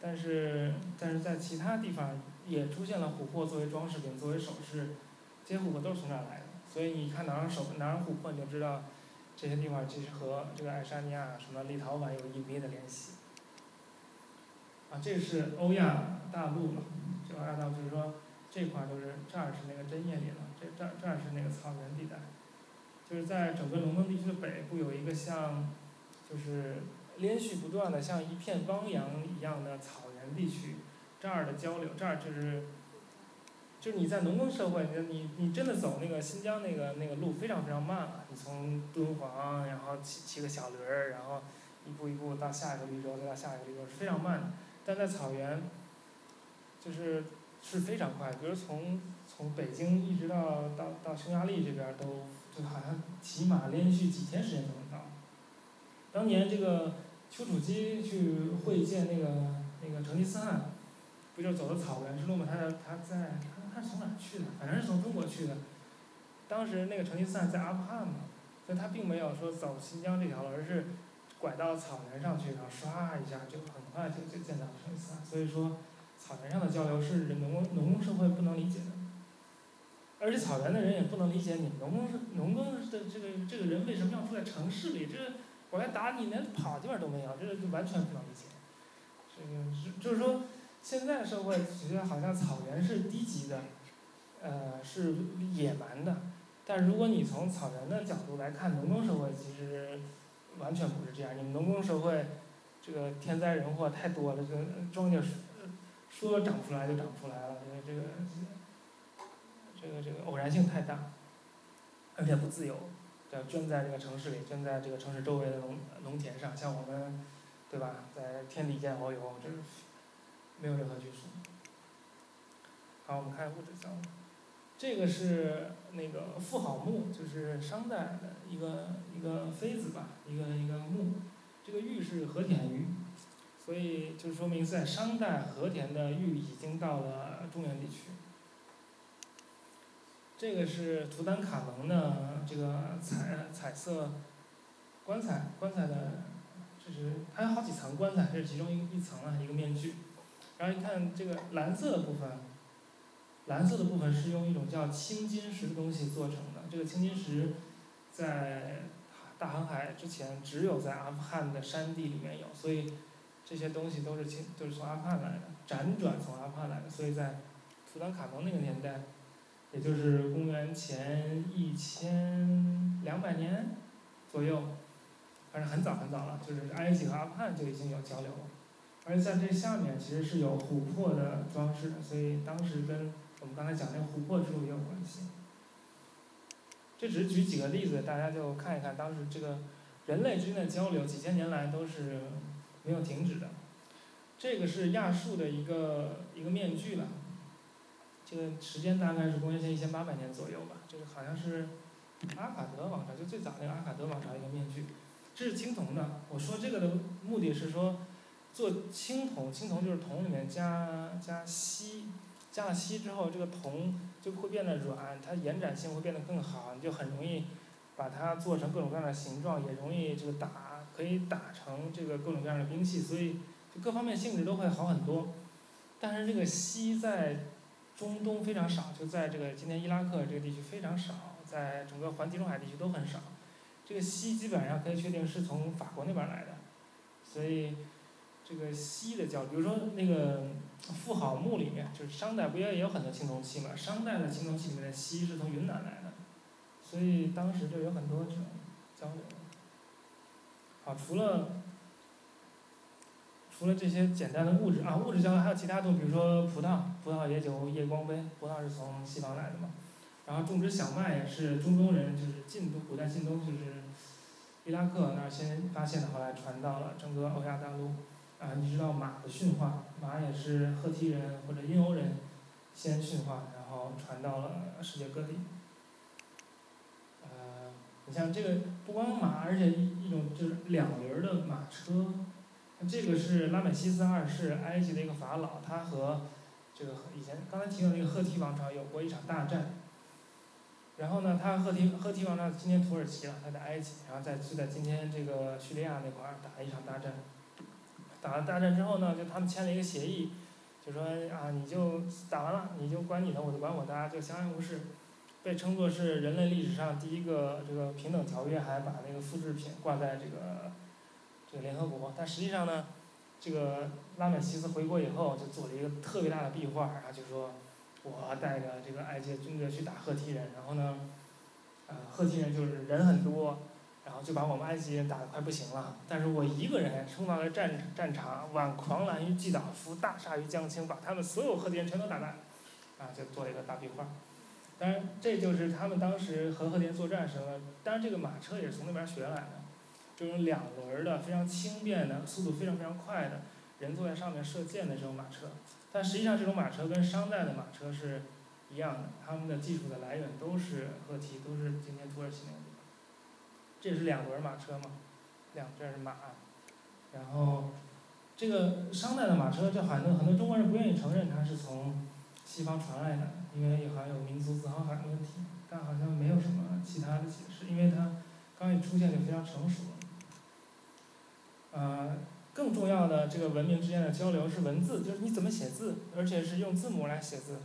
但是但是在其他地方也出现了琥珀作为装饰品，作为首饰，这些琥珀都是从这儿来的。所以你看哪儿手哪儿琥珀，你就知道。这些地方其实和这个爱沙尼亚、什么立陶宛有隐秘的联系。啊，这个是欧亚大陆了，这欧亚大陆就是说这块儿就是这儿是那个针叶林了，这这儿这儿是那个草原地带，就是在整个农耕地区的北部有一个像，就是连续不断的像一片汪洋一样的草原地区，这儿的交流，这儿就是。就是你在农耕社会，你你你真的走那个新疆那个那个路非常非常慢了。你从敦煌，然后骑骑个小驴儿，然后一步一步到下一个绿洲，再到下一个绿洲是非常慢的。但在草原，就是是非常快。比如从从北京一直到到到匈牙利这边都就好像骑马连续几天时间都能到。当年这个丘处机去会见那个那个成吉思汗，不就走的草原之路吗？他他在。他是从哪去的？反正是从中国去的。当时那个成吉思汗在阿富汗嘛，所以他并没有说走新疆这条路，而是拐到草原上去，然后唰一下就很快就就见到了成吉思汗。所以说，草原上的交流是人农耕农耕社会不能理解的，而且草原的人也不能理解你农耕农耕的这个这个人为什么要住在城市里？这我来打你，连跑地方都没有，这就完全不能理解。这个就是说。现在社会觉得好像草原是低级的，呃，是野蛮的。但如果你从草原的角度来看农耕社会，其实完全不是这样。你们农耕社会，这个天灾人祸太多了，这个庄稼说长不出来就长不出来了，因为这个这个这个偶然性太大，而且不自由，要圈在这个城市里，圈在这个城市周围的农农田上，像我们，对吧，在天地间遨游，这是没有任何拘束。好，我们看物质项目，这个是那个妇好墓，就是商代的一个一个妃子吧，一个一个墓。这个玉是和田玉，所以就说明在商代和田的玉已经到了中原地区。这个是图坦卡蒙的这个彩彩色棺材，棺材的，就是它有好几层棺材，这是其中一一层啊，一个面具。然后一看这个蓝色的部分，蓝色的部分是用一种叫青金石的东西做成的，这个青金石在。大航海之前，只有在阿富汗的山地里面有，所以这些东西都是青都是从阿富汗来的，辗转从阿富汗来的。所以在图坦卡蒙那个年代，也就是公元前一千两百年左右，反正很早很早了，就是埃及和阿富汗就已经有交流了。而在这下面其实是有琥珀的装饰的，所以当时跟我们刚才讲那个琥珀之路也有关系。这只是举几个例子，大家就看一看当时这个人类之间的交流，几千年来都是没有停止的。这个是亚述的一个一个面具了，这个时间大概是公元前一千八百年左右吧。这个好像是阿卡德王朝，就最早那个阿卡德王朝一个面具，这是青铜的。我说这个的目的是说，做青铜，青铜就是铜里面加加锡。加了锡之后，这个铜就会变得软，它延展性会变得更好，你就很容易把它做成各种各样的形状，也容易这个打，可以打成这个各种各样的兵器，所以就各方面性质都会好很多。但是这个锡在中东非常少，就在这个今天伊拉克这个地区非常少，在整个环地中海地区都很少。这个锡基本上可以确定是从法国那边来的，所以。这个锡的胶，比如说那个妇好墓里面，就是商代不也有很多青铜器嘛？商代的青铜器里面的锡是从云南来的，所以当时就有很多这种交流。好，除了除了这些简单的物质啊，物质交流还有其他东西，比如说葡萄，葡萄也有夜光杯，葡萄是从西方来的嘛。然后种植小麦也是中东人，就是晋东，古代晋东就是伊拉克那儿先发现的，后来传到了整个欧亚大陆。啊，你知道马的驯化，马也是赫梯人或者印欧人先驯化，然后传到了世界各地。呃，你像这个不光马，而且一一种就是两轮的马车，这个是拉美西斯二世，埃及的一个法老，他和这个以前刚才提到那个赫梯王朝有过一场大战。然后呢，他赫梯赫梯王朝今天土耳其了，他在埃及，然后在就在今天这个叙利亚那块儿打了一场大战。打了大战之后呢，就他们签了一个协议，就说啊，你就打完了，你就管你的，我就管我的，大家就相安无事，被称作是人类历史上第一个这个平等条约，还把那个复制品挂在这个这个联合国。但实际上呢，这个拉美西斯回国以后，就做了一个特别大的壁画，然后就说，我带着这个埃及军队去打赫梯人，然后呢，呃，赫梯人就是人很多。然后就把我们埃及人打得快不行了，但是我一个人冲到了战战场，挽狂澜于既倒扶，大厦于将倾，把他们所有赫梯人全都打败，啊，就做了一个大壁画。当然，这就是他们当时和赫梯人作战时候，当然这个马车也是从那边学来的，这种两轮的非常轻便的、速度非常非常快的，人坐在上面射箭的这种马车。但实际上，这种马车跟商代的马车是一样的，他们的技术的来源都是赫梯，都是今天土耳其那个。这是两轮马车嘛，两这是马，然后这个商代的马车，就很多很多中国人不愿意承认它是从西方传来的，因为好像有民族自豪感的问题，但好像没有什么其他的解释，因为它刚一出现就非常成熟。呃，更重要的这个文明之间的交流是文字，就是你怎么写字，而且是用字母来写字。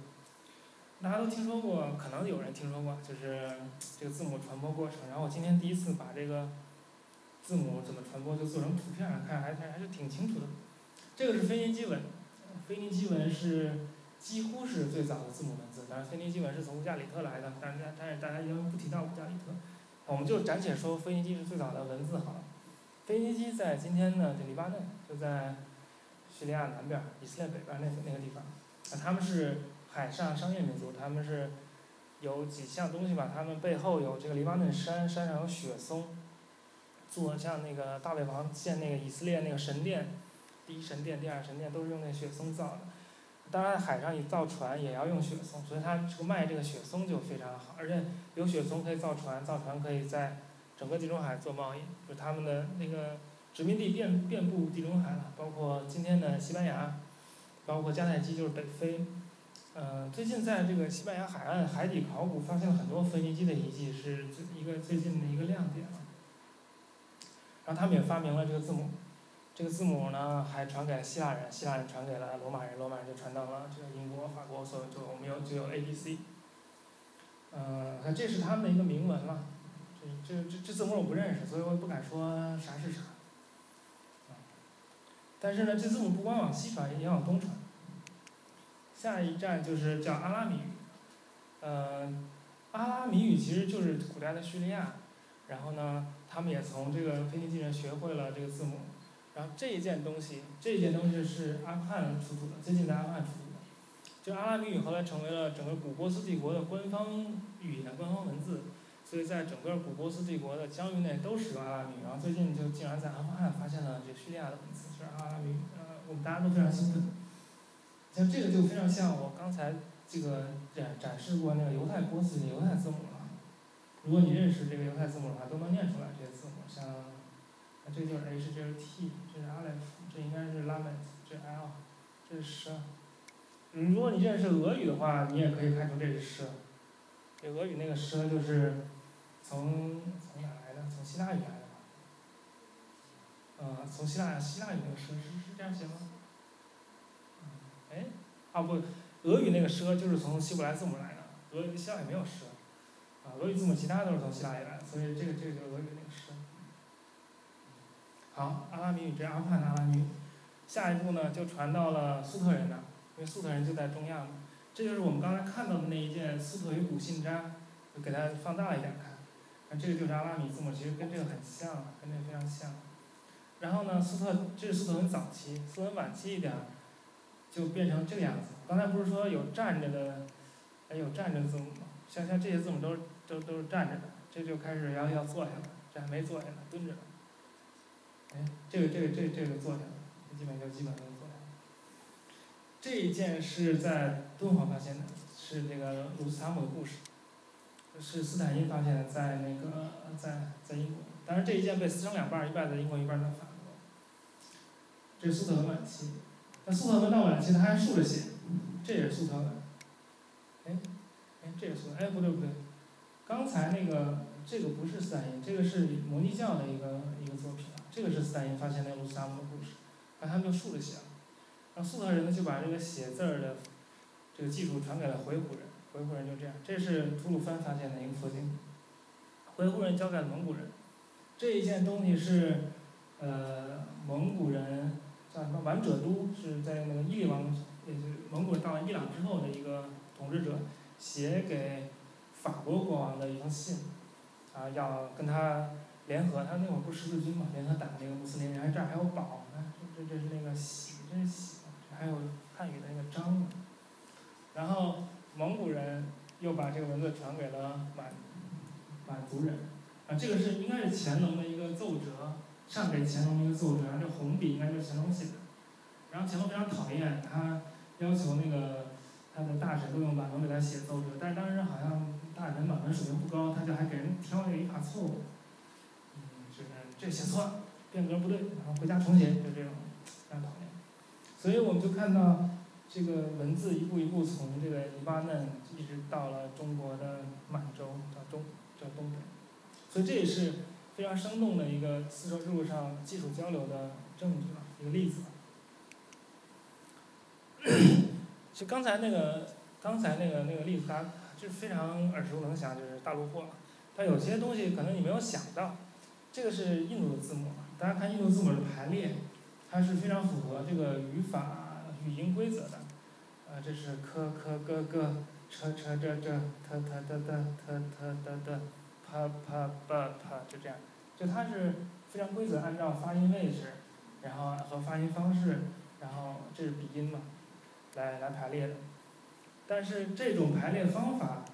大家都听说过，可能有人听说过，就是 这个字母传播过程。然后我今天第一次把这个字母怎么传播就做成图片上看，还还还是挺清楚的。这个是腓尼基文，腓尼基文是几乎是最早的字母文字。但是，腓尼基文是从乌加里特来的，但是但是大家因为不提到乌加里特，我们就暂且说腓尼基是最早的文字好了。腓尼基在今天的这黎巴嫩，就在叙利亚南边、以色列北边儿那那个地方。啊，他们是海上商业民族，他们是有几项东西吧，他们背后有这个黎巴嫩山，山上有雪松，做像那个大卫王建那个以色列那个神殿，第一神殿、第二神殿都是用那雪松造的。当然，海上一造船也要用雪松，所以他这个卖这个雪松就非常好，而且有雪松可以造船，造船可以在整个地中海做贸易，就他们的那个殖民地遍遍布地中海了，包括今天的西班牙，包括迦太基就是北非。呃，最近在这个西班牙海岸海底考古发现了很多腓尼基的遗迹，是最一个最近的一个亮点了。然后他们也发明了这个字母。这个字母呢，还传给了希腊人，希腊人传给了罗马人，罗马人就传到了这个英国、法国，所以就我们有就有 A B C。嗯，那这是他们的一个铭文了。这这这这字母我不认识，所以我也不敢说啥是啥。但是呢，这字母不光往西传，也往东传。下一站就是叫阿拉米语。嗯，阿拉米语其实就是古代的叙利亚，然后呢，他们也从这个腓尼基人学会了这个字母。然后这一件东西，这一件东西是阿富汗出土的，最近在阿富汗出土的。就阿拉米语后来成为了整个古波斯帝国的官方语言、官方文字，所以在整个古波斯帝国的疆域内都使用阿拉米语。然后最近就竟然在阿富汗发现了这叙利亚的文字，是阿拉米语。呃，我们大家都非常兴奋。像这个就非常像我刚才这个展展示过那个犹太波斯的犹太字母了。如果你认识这个犹太字母的话，都能念出来这些字母，像。这就是 H，这是 T，这是 Aleph，这应该是 Lamet，这是 L，这是 Sh。如果你认识俄语的话，你也可以看出这是 Sh。这俄语那个 Sh 就是从从哪来的？从希腊语来的吧？呃，从希腊希腊语那个 Sh 是是这样写吗？啊不，俄语那个 Sh 就是从希伯来字母来的，俄语希腊语没有 Sh。啊，俄语字母其他都是从希腊语来的，所以这个这个就是俄语那个 Sh。好，阿拉米语这阿富汗的阿拉米语，下一步呢就传到了粟特人那儿，因为粟特人就在中亚嘛。这就是我们刚才看到的那一件粟特语古信札，就给它放大一点看，那这个就是阿拉米字母，其实跟这个很像，跟这个非常像。然后呢，粟特这是粟特文早期，粟特文晚期一点，就变成这个样子。刚才不是说有站着的，还有站着字母吗？像像这些字母都是都都是站着的，这就开始要要坐下了，这还没坐下呢，蹲着呢。哎，这个这个这这个坐下了，这基本就基本都坐下了。这一件是在敦煌发现的，是这个鲁斯塔姆的故事，是斯坦因发现的，在那个在在英国。当然这一件被撕成两半儿，一半在英国，一半在法国。这是粟特文晚期，那粟特文到晚期它还竖着写，这也是粟特文。哎，哎，这也是，哎不对不对，刚才那个这个不是斯坦因，这个是摩尼教的一个一个作品啊。这个是斯坦因发现那鲁斯塔姆的故事，那他们就竖着写了，然后粟特人呢就把这个写字儿的这个技术传给了回鹘人，回鹘人就这样，这是吐鲁番发现的一个佛经，回鹘人交给了蒙古人，这一件东西是呃蒙古人叫什么完者都是在那个伊利王，也就是蒙古到伊朗之后的一个统治者写给法国国王的一封信，啊要跟他。联合，他那会儿不是十字军嘛？联合打那个穆斯林，然后这儿还有宝呢，这这这是那个喜，这是喜，还有汉语的那个章。然后蒙古人又把这个文字传给了满满族人，啊，这个是应该是乾隆的一个奏折，上给乾隆一个奏折，这红笔应该就是乾隆写的。然后乾隆非常讨厌，他要求那个他的大臣都用满文给他写奏折，但是当时好像大臣满文水平不高，他就还给人挑那个语法错误嗯。这写错了，变格不对，然后回家重写，就这种，非常讨厌。所以我们就看到这个文字一步一步从这个黎巴嫩一直到了中国的满洲，到中，到东北。所以这也是非常生动的一个丝绸之路上技术交流的证据吧，一个例子。就刚才那个，刚才那个那个例子，大家就是非常耳熟能详，就是大陆货。它有些东西可能你没有想到。这个是印度的字母，大家看印度字母的排列，它是非常符合这个语法语音规则的。啊，这是科科哥哥，车车这这，特特特特特特特特，啪啪啪啪，就这样，就它是非常规则，按照发音位置，然后和发音方式，然后这是鼻音嘛，来来排列的。但是这种排列方法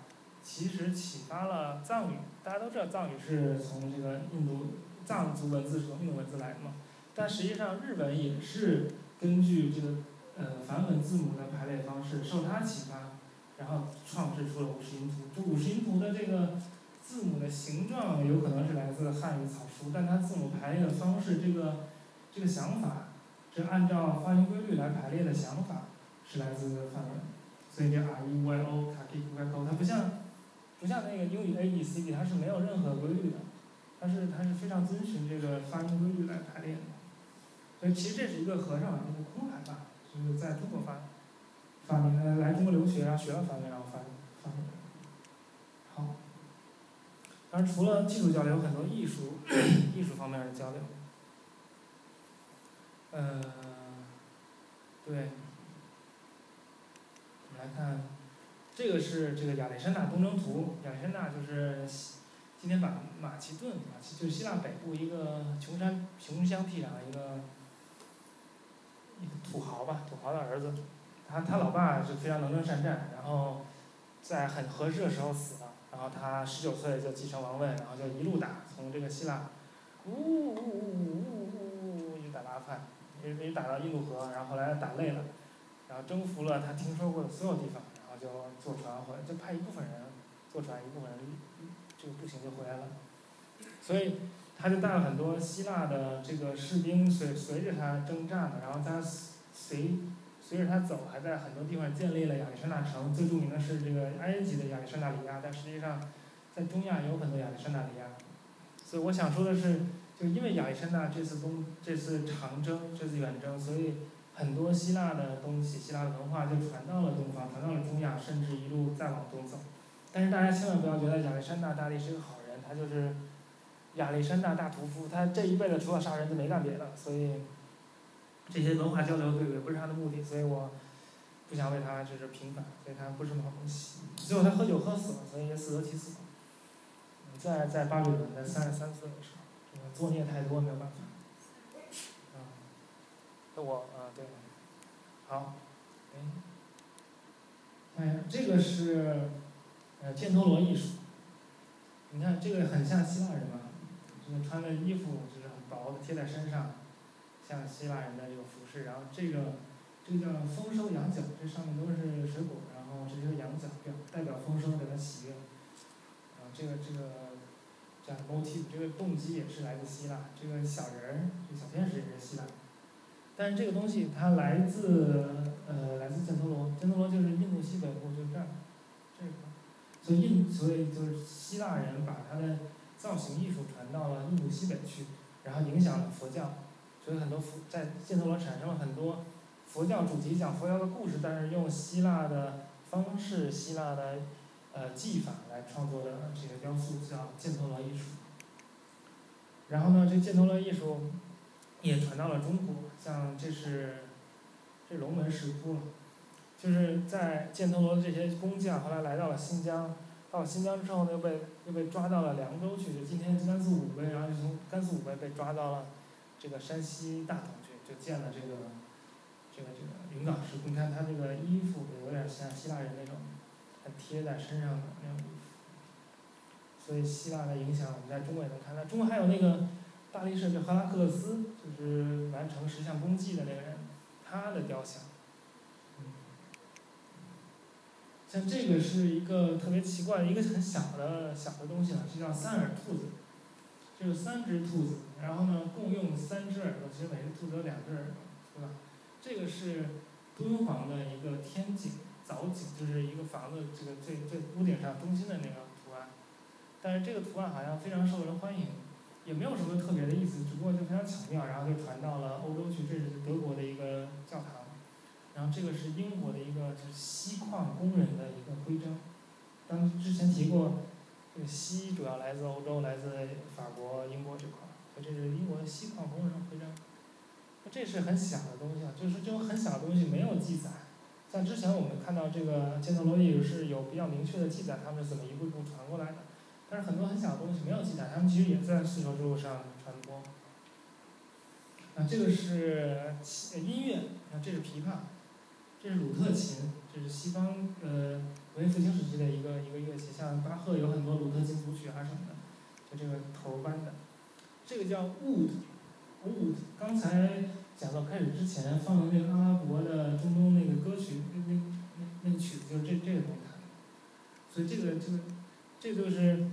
其实启发了藏语，大家都知道藏语是从这个印度藏族文字是从印度文字来的嘛，但实际上日本也是根据这个呃梵文字母的排列方式受它启发，然后创制出了五十音图。这五十音图的这个字母的形状有可能是来自汉语草书，但它字母排列的方式，这个这个想法，是按照发音规律来排列的想法，是来自梵文。所以叫 R E Y O K K K O，它不像，不像那个英语 A B C D，它是没有任何规律的，它是它是非常遵循这个发音规律来排列的。所以其实这是一个和尚一个空海吧，就是在中国发发明，来中国留学然后学了梵文然后发发明的。当然除了技术交流，有很多艺术艺术方面的交流。嗯，对。我们来看，这个是这个亚历山大东征图。亚历山大就是今天把马其顿，马其就是希腊北部一个穷山穷乡僻壤一个一个土豪吧，土豪的儿子。他他老爸是非常能征善战，然后在很合适的时候死了。然后他十九岁就继承王位，然后就一路打，从这个希腊，呜呜呜呜呜呜，一直打到阿富汗，一直打到印度河，然后后来打累了。然后征服了他听说过的所有地方，然后就坐船回来，就派一部分人坐船，一部分人这个步行就回来了。所以他就带了很多希腊的这个士兵随随着他征战的，然后他随随着他走，还在很多地方建立了亚历山大城。最著名的是这个埃及的亚历山大里亚，但实际上在中亚也有很多亚历山大里亚。所以我想说的是，就因为亚历山大这次东这次长征这次远征，所以。很多希腊的东西，希腊的文化就传到了东方，传到了中亚，甚至一路再往东走。但是大家千万不要觉得亚历山大大帝是个好人，他就是亚历山大大屠夫，他这一辈子除了杀人就没干别的。所以这些文化交流对也不是他的目的，所以我不想为他就是平反，所以他不是什么好东西。最后他喝酒喝死了，所以也死得其所。在在巴比伦的三十三岁的时候，作孽太多没有办法。我啊对，好，哎，哎，这个是呃犍陀罗艺术，你看这个很像希腊人嘛，就是穿的衣服就是很薄的贴在身上，像希腊人的这个服饰，然后这个这个叫丰收羊角，这上面都是水果，然后这些羊角表代表丰收，代表喜悦，啊这个这个叫 motif，这个动机也是来自希腊，这个小人儿，这小天使也是希腊。但是这个东西它来自呃来自犍陀罗，犍陀罗就是印度西北部就这儿，这个，所以印所以就是希腊人把他的造型艺术传到了印度西北去，然后影响了佛教，所以很多佛在犍陀罗产生了很多佛教主题讲佛教的故事，但是用希腊的方式、希腊的呃技法来创作的这个雕塑叫犍陀罗艺术。然后呢，这犍陀罗艺术。也传到了中国，像这是，这龙门石窟，就是在犍陀罗的这些工匠后来来到了新疆，到新疆之后呢，又被又被抓到了凉州去，就今天甘肃武威，然后就从甘肃武威被抓到了这个山西大同去，就建了这个这个这个云冈石窟。你看他这个衣服有点像希腊人那种，他贴在身上的那种衣服，所以希腊的影响我们在中国也能看到。中国还有那个。大力士就赫拉克勒斯，就是完成十项功绩的那个人，他的雕像。像这个是一个特别奇怪的一个很小的小的东西了，是叫三耳兔子，就是三只兔子，然后呢共用三只耳朵，其实每只兔子有两只耳朵，对吧？这个是敦煌的一个天井藻井，就是一个房子这个最最屋顶上中心的那个图案，但是这个图案好像非常受人欢迎。也没有什么特别的意思，只不过就非常巧妙，然后就传到了欧洲去。这是德国的一个教堂，然后这个是英国的一个就是锡矿工人的一个徽章。当之前提过，这个锡主要来自欧洲，来自法国、英国这块这是英国的锡矿工人徽章。那这是很小的东西啊，就是这种很小的东西没有记载。像之前我们看到这个犍陀罗艺术是有比较明确的记载，他们是怎么一步一步传过来的。但是很多很小的东西没有记载，他们其实也在丝绸之路上传播。啊，这个是音乐，啊，这是琵琶，这是鲁特琴，这是西方呃文艺复兴时期的一个一个乐器，像巴赫有很多鲁特琴组曲啊什么的，就这个头扳的，这个叫 wood，wood，刚才讲到开始之前放的那个阿拉伯的中东那个歌曲，那那那那曲子就是这这个东西，所以这个这个这就是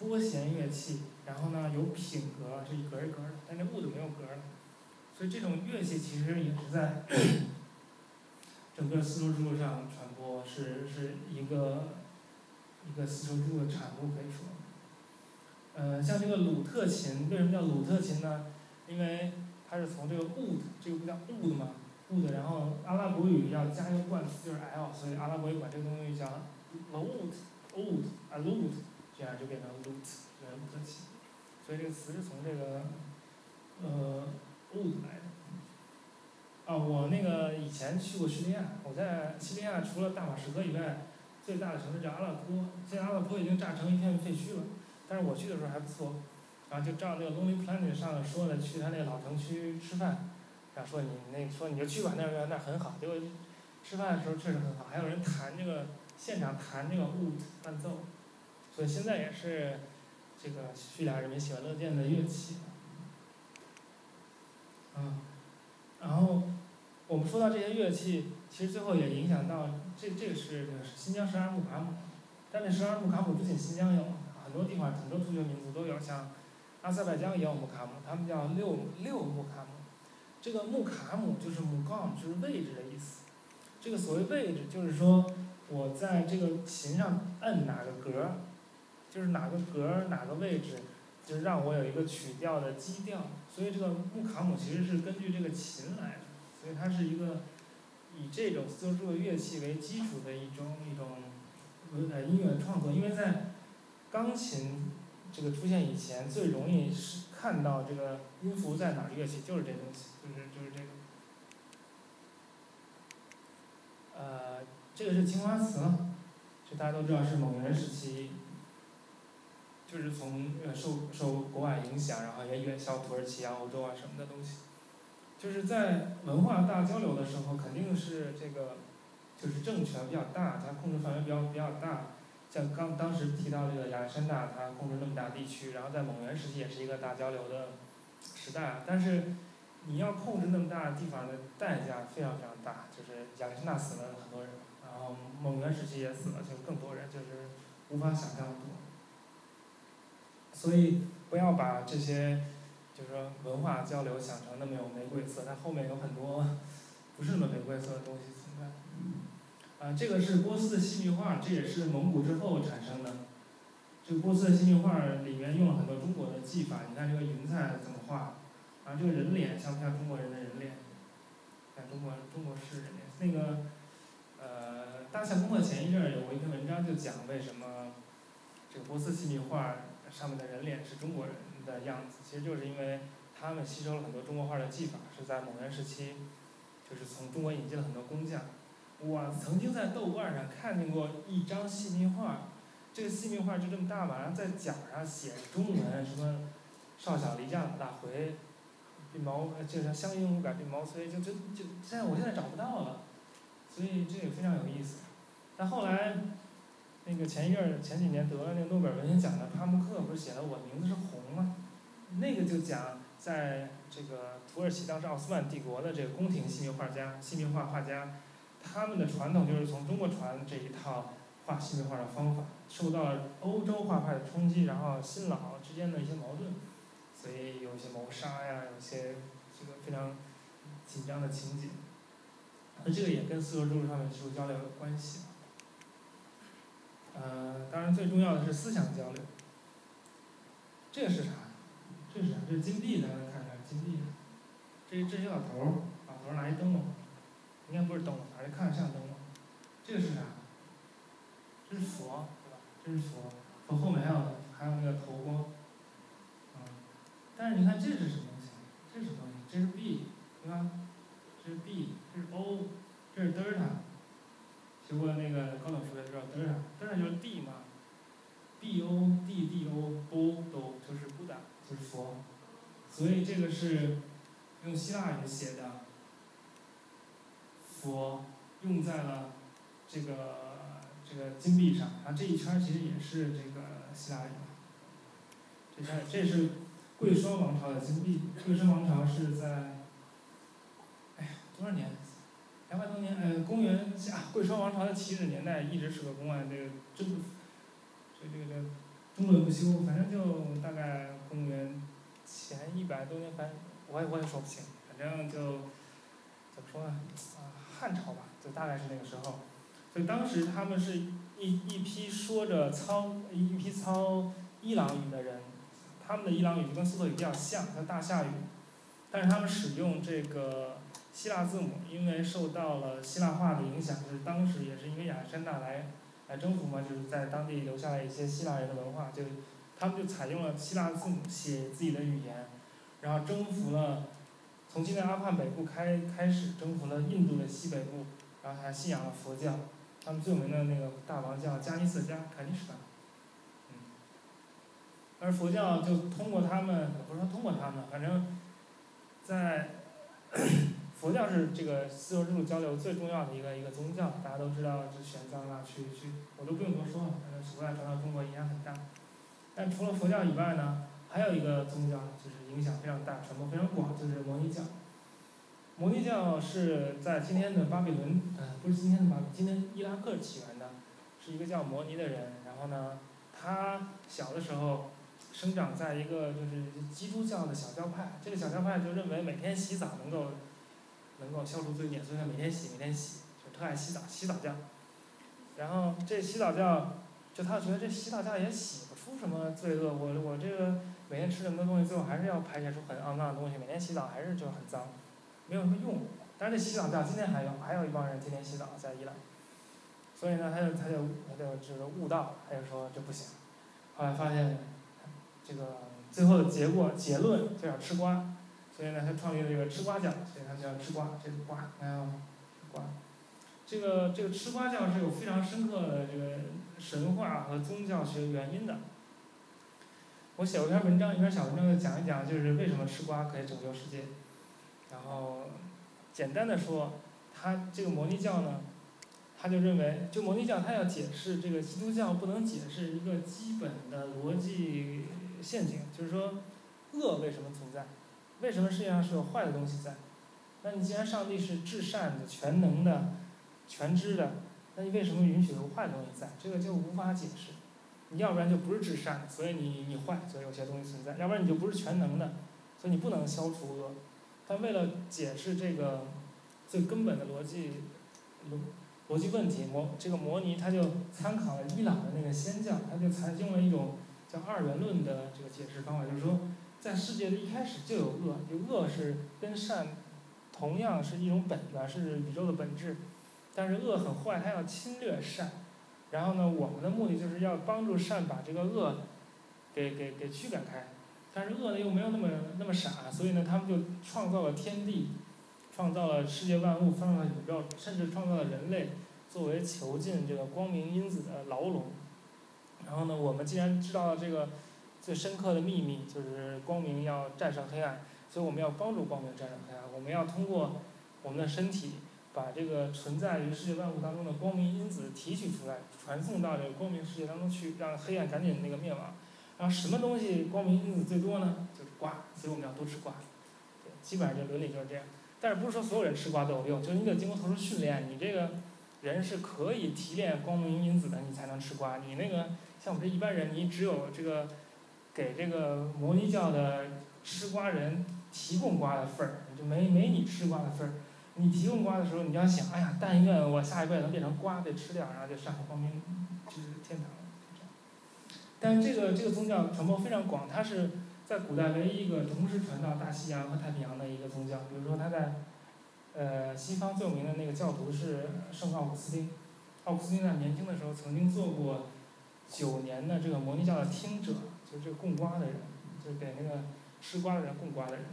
拨弦乐器。然后呢，有品格，是一格一格的，但这 wood 没有格儿，所以这种乐器其实也是在 整个丝绸之路上传播，是是一个一个丝绸之路的产物可以说。呃，像这个鲁特琴，为什么叫鲁特琴呢？因为它是从这个 wood，这个不叫 wood 吗？wood，然后阿拉伯语要加一个冠词就是 l，所以阿拉伯语管这个东西叫 lute，oud，alud，这样就变成 lute，变成鲁特琴。所以这个词是从这个，呃，wood 来的。啊，我那个以前去过叙利亚，我在叙利亚除了大马士革以外，最大的城市叫阿勒颇。现在阿勒颇已经炸成一片废墟了，但是我去的时候还不错。然后就照那个 Lonely Planet 上说的，去他那个老城区吃饭，然后说你那说你就去吧，那儿那很好。结果吃饭的时候确实很好，还有人弹这个现场弹这个 wood 伴奏，所以现在也是。这个叙利亚人民喜闻乐见的乐器，嗯，然后我们说到这些乐器，其实最后也影响到这这个是这个新疆十二木卡姆，但那十二木卡姆不仅新疆有，很多地方很多突厥民族都有，像阿塞拜疆也有木卡姆，他们叫六六木卡姆，这个木卡姆就是木杠，就是位置的意思，这个所谓位置就是说我在这个琴上摁哪个格儿。就是哪个格儿哪个位置，就是让我有一个曲调的基调，所以这个木卡姆其实是根据这个琴来的，所以它是一个以这种丝绸之路乐器为基础的一种一种呃音乐创作，因为在钢琴这个出现以前，最容易是看到这个音符在哪儿乐器就是这东西，就是就是这个，呃，这个是青花瓷，就大家都知道是蒙元时期。就是从呃受受国外影响，然后也远销土耳其啊、欧洲啊什么的东西，就是在文化大交流的时候，肯定是这个，就是政权比较大，它控制范围比较比较大。像刚当时提到这个亚历山大，他控制那么大地区，然后在蒙元时期也是一个大交流的时代。但是你要控制那么大的地方的代价非常非常大，就是亚历山大死了很多人，然后蒙元时期也死了就更多人，就是无法想象的多。所以不要把这些，就是说文化交流想成那么有玫瑰色，它后面有很多 不是那么玫瑰色的东西。啊，这个是波斯的细密画，这也是蒙古之后产生的。这个波斯的细密画里面用了很多中国的技法，你看这个云彩怎么画，啊这个人脸像不像中国人的人脸？像中国中国式人脸。那个，呃，大夏公的前一阵儿有过一篇文章，就讲为什么这个波斯细密画。上面的人脸是中国人的样子，其实就是因为他们吸收了很多中国画的技法，是在蒙元时期，就是从中国引进了很多工匠。我曾经在豆瓣上看见过一张细密画，这个细密画就这么大吧，然后在角上写中文，什么少小离家老大回，鬓毛就是乡音无改鬓毛衰，就就就现在我现在找不到了，所以这个非常有意思。但后来。那个前一阵儿前几年得了那个诺贝尔文学奖的帕慕克不是写了《我名字是红》吗？那个就讲在这个土耳其当时奥斯曼帝国的这个宫廷细密画家、细密画画家，他们的传统就是从中国传这一套画细密画的方法，受到了欧洲画派的冲击，然后新老之间的一些矛盾，所以有一些谋杀呀，有些这个非常紧张的情节。那这个也跟丝绸之路上面技术交流有关系。呃，当然最重要的是思想交流。这个是啥？这是啥？这是金币，咱们看看金币。这这些老头儿，老头儿拿一灯笼，应该不是灯笼，反正看着像灯。这个是啥？这是佛，对吧？这是佛，佛后面还有还有那个头光。嗯，但是你看这是什么东西？这是什么东西？这是 B，对吧？这是 B，这是 O，这是德尔塔。学过那个高等数学知道德尔塔，德尔塔就是 D 嘛 B O D D O O 都就是布达，就是佛，所以这个是用希腊语写的佛用在了这个这个金币上，然后这一圈其实也是这个希腊语。这圈这是贵霜王朝的金币，贵霜王朝是在，哎呀多少年？两百多年，呃，公元下贵霜王朝的起始年代一直是个公案，这个争，这这个这争论不休，反正就大概公元前一百多年，反正我也我也说不清，反正就怎么说呢？汉朝吧，就大概是那个时候，所以当时他们是一一批说着操一批操伊朗语的人，他们的伊朗语就跟苏特语比较像，叫大夏语，但是他们使用这个。希腊字母因为受到了希腊化的影响，就是当时也是因为亚历山大来来征服嘛，就是在当地留下了一些希腊人的文化，就他们就采用了希腊字母写自己的语言，然后征服了从今天阿富汗北部开开始征服了印度的西北部，然后还信仰了佛教，他们最有名的那个大王叫加尼色加凯尼什达，嗯，而佛教就通过他们，也不是说通过他们，反正在。佛教是这个丝绸之路交流最重要的一个一个宗教，大家都知道，就玄奘啊，去去，我都不用多说了，反正佛教传到中国影响很大。但除了佛教以外呢，还有一个宗教就是影响非常大、传播非常广，就是摩尼教。摩尼教是在今天的巴比伦，呃，不是今天的巴比伦，今天伊拉克起源的，是一个叫摩尼的人。然后呢，他小的时候生长在一个就是基督教的小教派，这个小教派就认为每天洗澡能够。能够消除罪孽，所以他每天洗，每天洗，就特爱洗澡，洗澡觉。然后这洗澡教，就他觉得这洗澡教也洗不出什么罪恶，我我这个每天吃这么多东西，最后还是要排泄出很肮脏的东西，每天洗澡还是就很脏，没有什么用。但是这洗澡觉今天还有，还有一帮人天天洗澡在伊朗。所以呢，他就他就他就这个悟道，他就说这不行。后来发现，这个最后的结果结论就要吃瓜。所以呢，他创立了这个吃瓜教，所以他叫吃瓜，这个瓜，还有瓜。这个这个吃瓜教是有非常深刻的这个神话和宗教学原因的。我写过一篇文章，一篇小文章，就讲一讲，就是为什么吃瓜可以拯救世界。然后简单的说，他这个摩尼教呢，他就认为，就摩尼教他要解释这个基督教不能解释一个基本的逻辑陷阱，就是说，恶为什么存在？为什么世界上是有坏的东西在？那你既然上帝是至善的、全能的、全知的，那你为什么允许有坏的东西在？这个就无法解释。你要不然就不是至善，所以你你坏，所以有些东西存在；要不然你就不是全能的，所以你不能消除恶。但为了解释这个最根本的逻辑逻逻辑问题，模这个模拟他就参考了伊朗的那个仙教，他就采用了一种叫二元论的这个解释方法，就是说。在世界的一开始就有恶，就恶是跟善同样是一种本源，是宇宙的本质。但是恶很坏，它要侵略善。然后呢，我们的目的就是要帮助善把这个恶给给给驱赶开。但是恶呢又没有那么那么傻，所以呢，他们就创造了天地，创造了世界万物，创造了宇宙，甚至创造了人类作为囚禁这个光明因子的牢笼。然后呢，我们既然知道了这个。最深刻的秘密就是光明要战胜黑暗，所以我们要帮助光明战胜黑暗。我们要通过我们的身体，把这个存在于世界万物当中的光明因子提取出来，传送到这个光明世界当中去，让黑暗赶紧那个灭亡。然后什么东西光明因子最多呢？就是瓜，所以我们要多吃瓜。对，基本上这伦理就是这样。但是不是说所有人吃瓜都有用？就是你得经过特殊训练，你这个人是可以提炼光明因子的，你才能吃瓜。你那个像我们这一般人，你只有这个。给这个摩尼教的吃瓜人提供瓜的份儿，就没没你吃瓜的份儿。你提供瓜的时候，你要想，哎呀，但愿我下一辈能变成瓜被吃掉，然后就上光明，就是天堂。但这个这个宗教传播非常广，它是在古代唯一一个同时传到大西洋和太平洋的一个宗教。比如说，他在呃西方最有名的那个教徒是圣奥古斯丁。奥古斯丁在年轻的时候曾经做过九年的这个摩尼教的听者。就是这个供瓜的人，就是给那个吃瓜的人供瓜的人。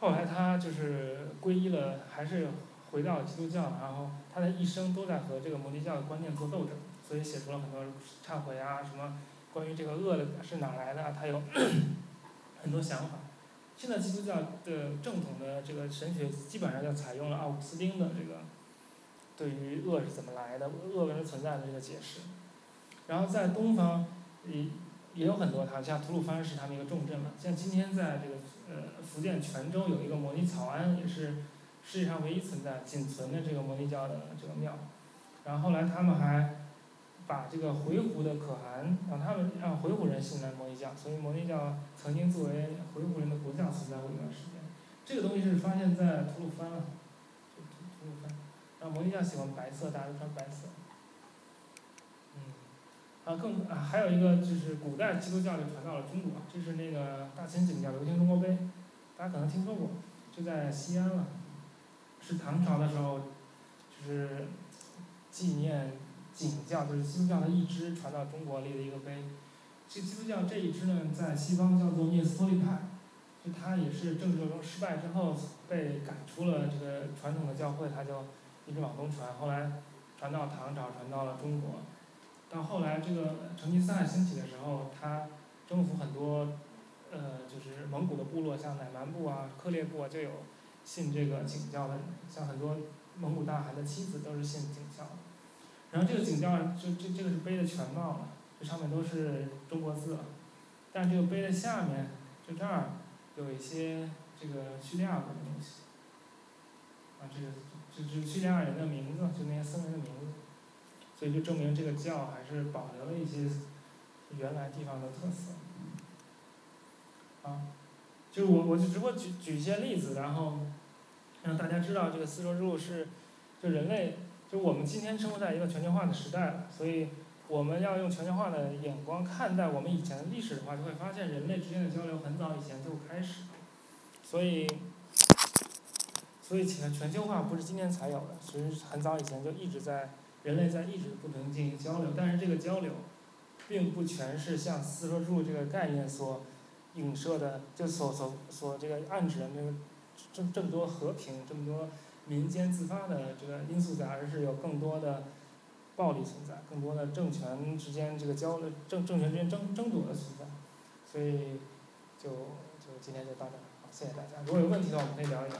后来他就是皈依了，还是回到基督教，然后他的一生都在和这个摩尼教的观念做斗争，所以写出了很多忏悔啊，什么关于这个恶的是哪来的，他有 很多想法。现在基督教的正统的这个神学基本上就采用了奥古斯丁的这个对于恶是怎么来的、恶为什么存在的这个解释。然后在东方也也有很多他，像吐鲁番是他们一个重镇嘛，像今天在这个呃福建泉州有一个摩尼草庵，也是世界上唯一存在、仅存的这个摩尼教的这个庙。然后后来他们还把这个回鹘的可汗让他们让回鹘人信了摩尼教，所以摩尼教曾经作为回鹘人的国教存在过一段时间。这个东西是发现在吐鲁番了，吐吐鲁番。然后摩尼教喜欢白色，大家都穿白色。啊更啊还有一个就是古代基督教就传到了中国，这是那个大秦景教流行中国碑，大家可能听说过，就在西安了，是唐朝的时候，就是纪念景教，就是基督教的一支传到中国立的一个碑。这基督教这一支呢，在西方叫做聂斯托利派，就他也是政治斗争失败之后被赶出了这个传统的教会，他就一直往东传，后来传到唐朝，传到了中国。到后来这个成吉思汗兴起的时候，他征服很多呃就是蒙古的部落，像乃蛮部啊、克烈部啊，就有信这个景教的，像很多蒙古大汗的妻子都是信景教的。然后这个景教就这这个是碑的全貌了，这上面都是中国字了，但这个碑的下面就这儿有一些这个叙利亚文的东西，啊这个这是叙利亚人的名字，就那些僧人的名字，所以就证明这个教还是保留了一些原来地方的特色。啊，就我我就只不过举举一些例子，然后让大家知道这个丝绸之路是就人类就我们今天生活在一个全球化的时代了，所以我们要用全球化的眼光看待我们以前的历史的话，就会发现人类之间的交流很早以前就开始了，所以所以全全球化不是今天才有的，其实很早以前就一直在人类在一直不停进行交流，但是这个交流并不全是像丝绸之路这个概念所影射的，就所所所这个暗指的那个这这么多和平，这么多民间自发的这个因素在，而是有更多的暴力存在，更多的政权之间这个交流政政权之间争争夺的存在，所以就就今天就到这儿，好，谢谢大家。如果有问题的话，我们可以聊一聊。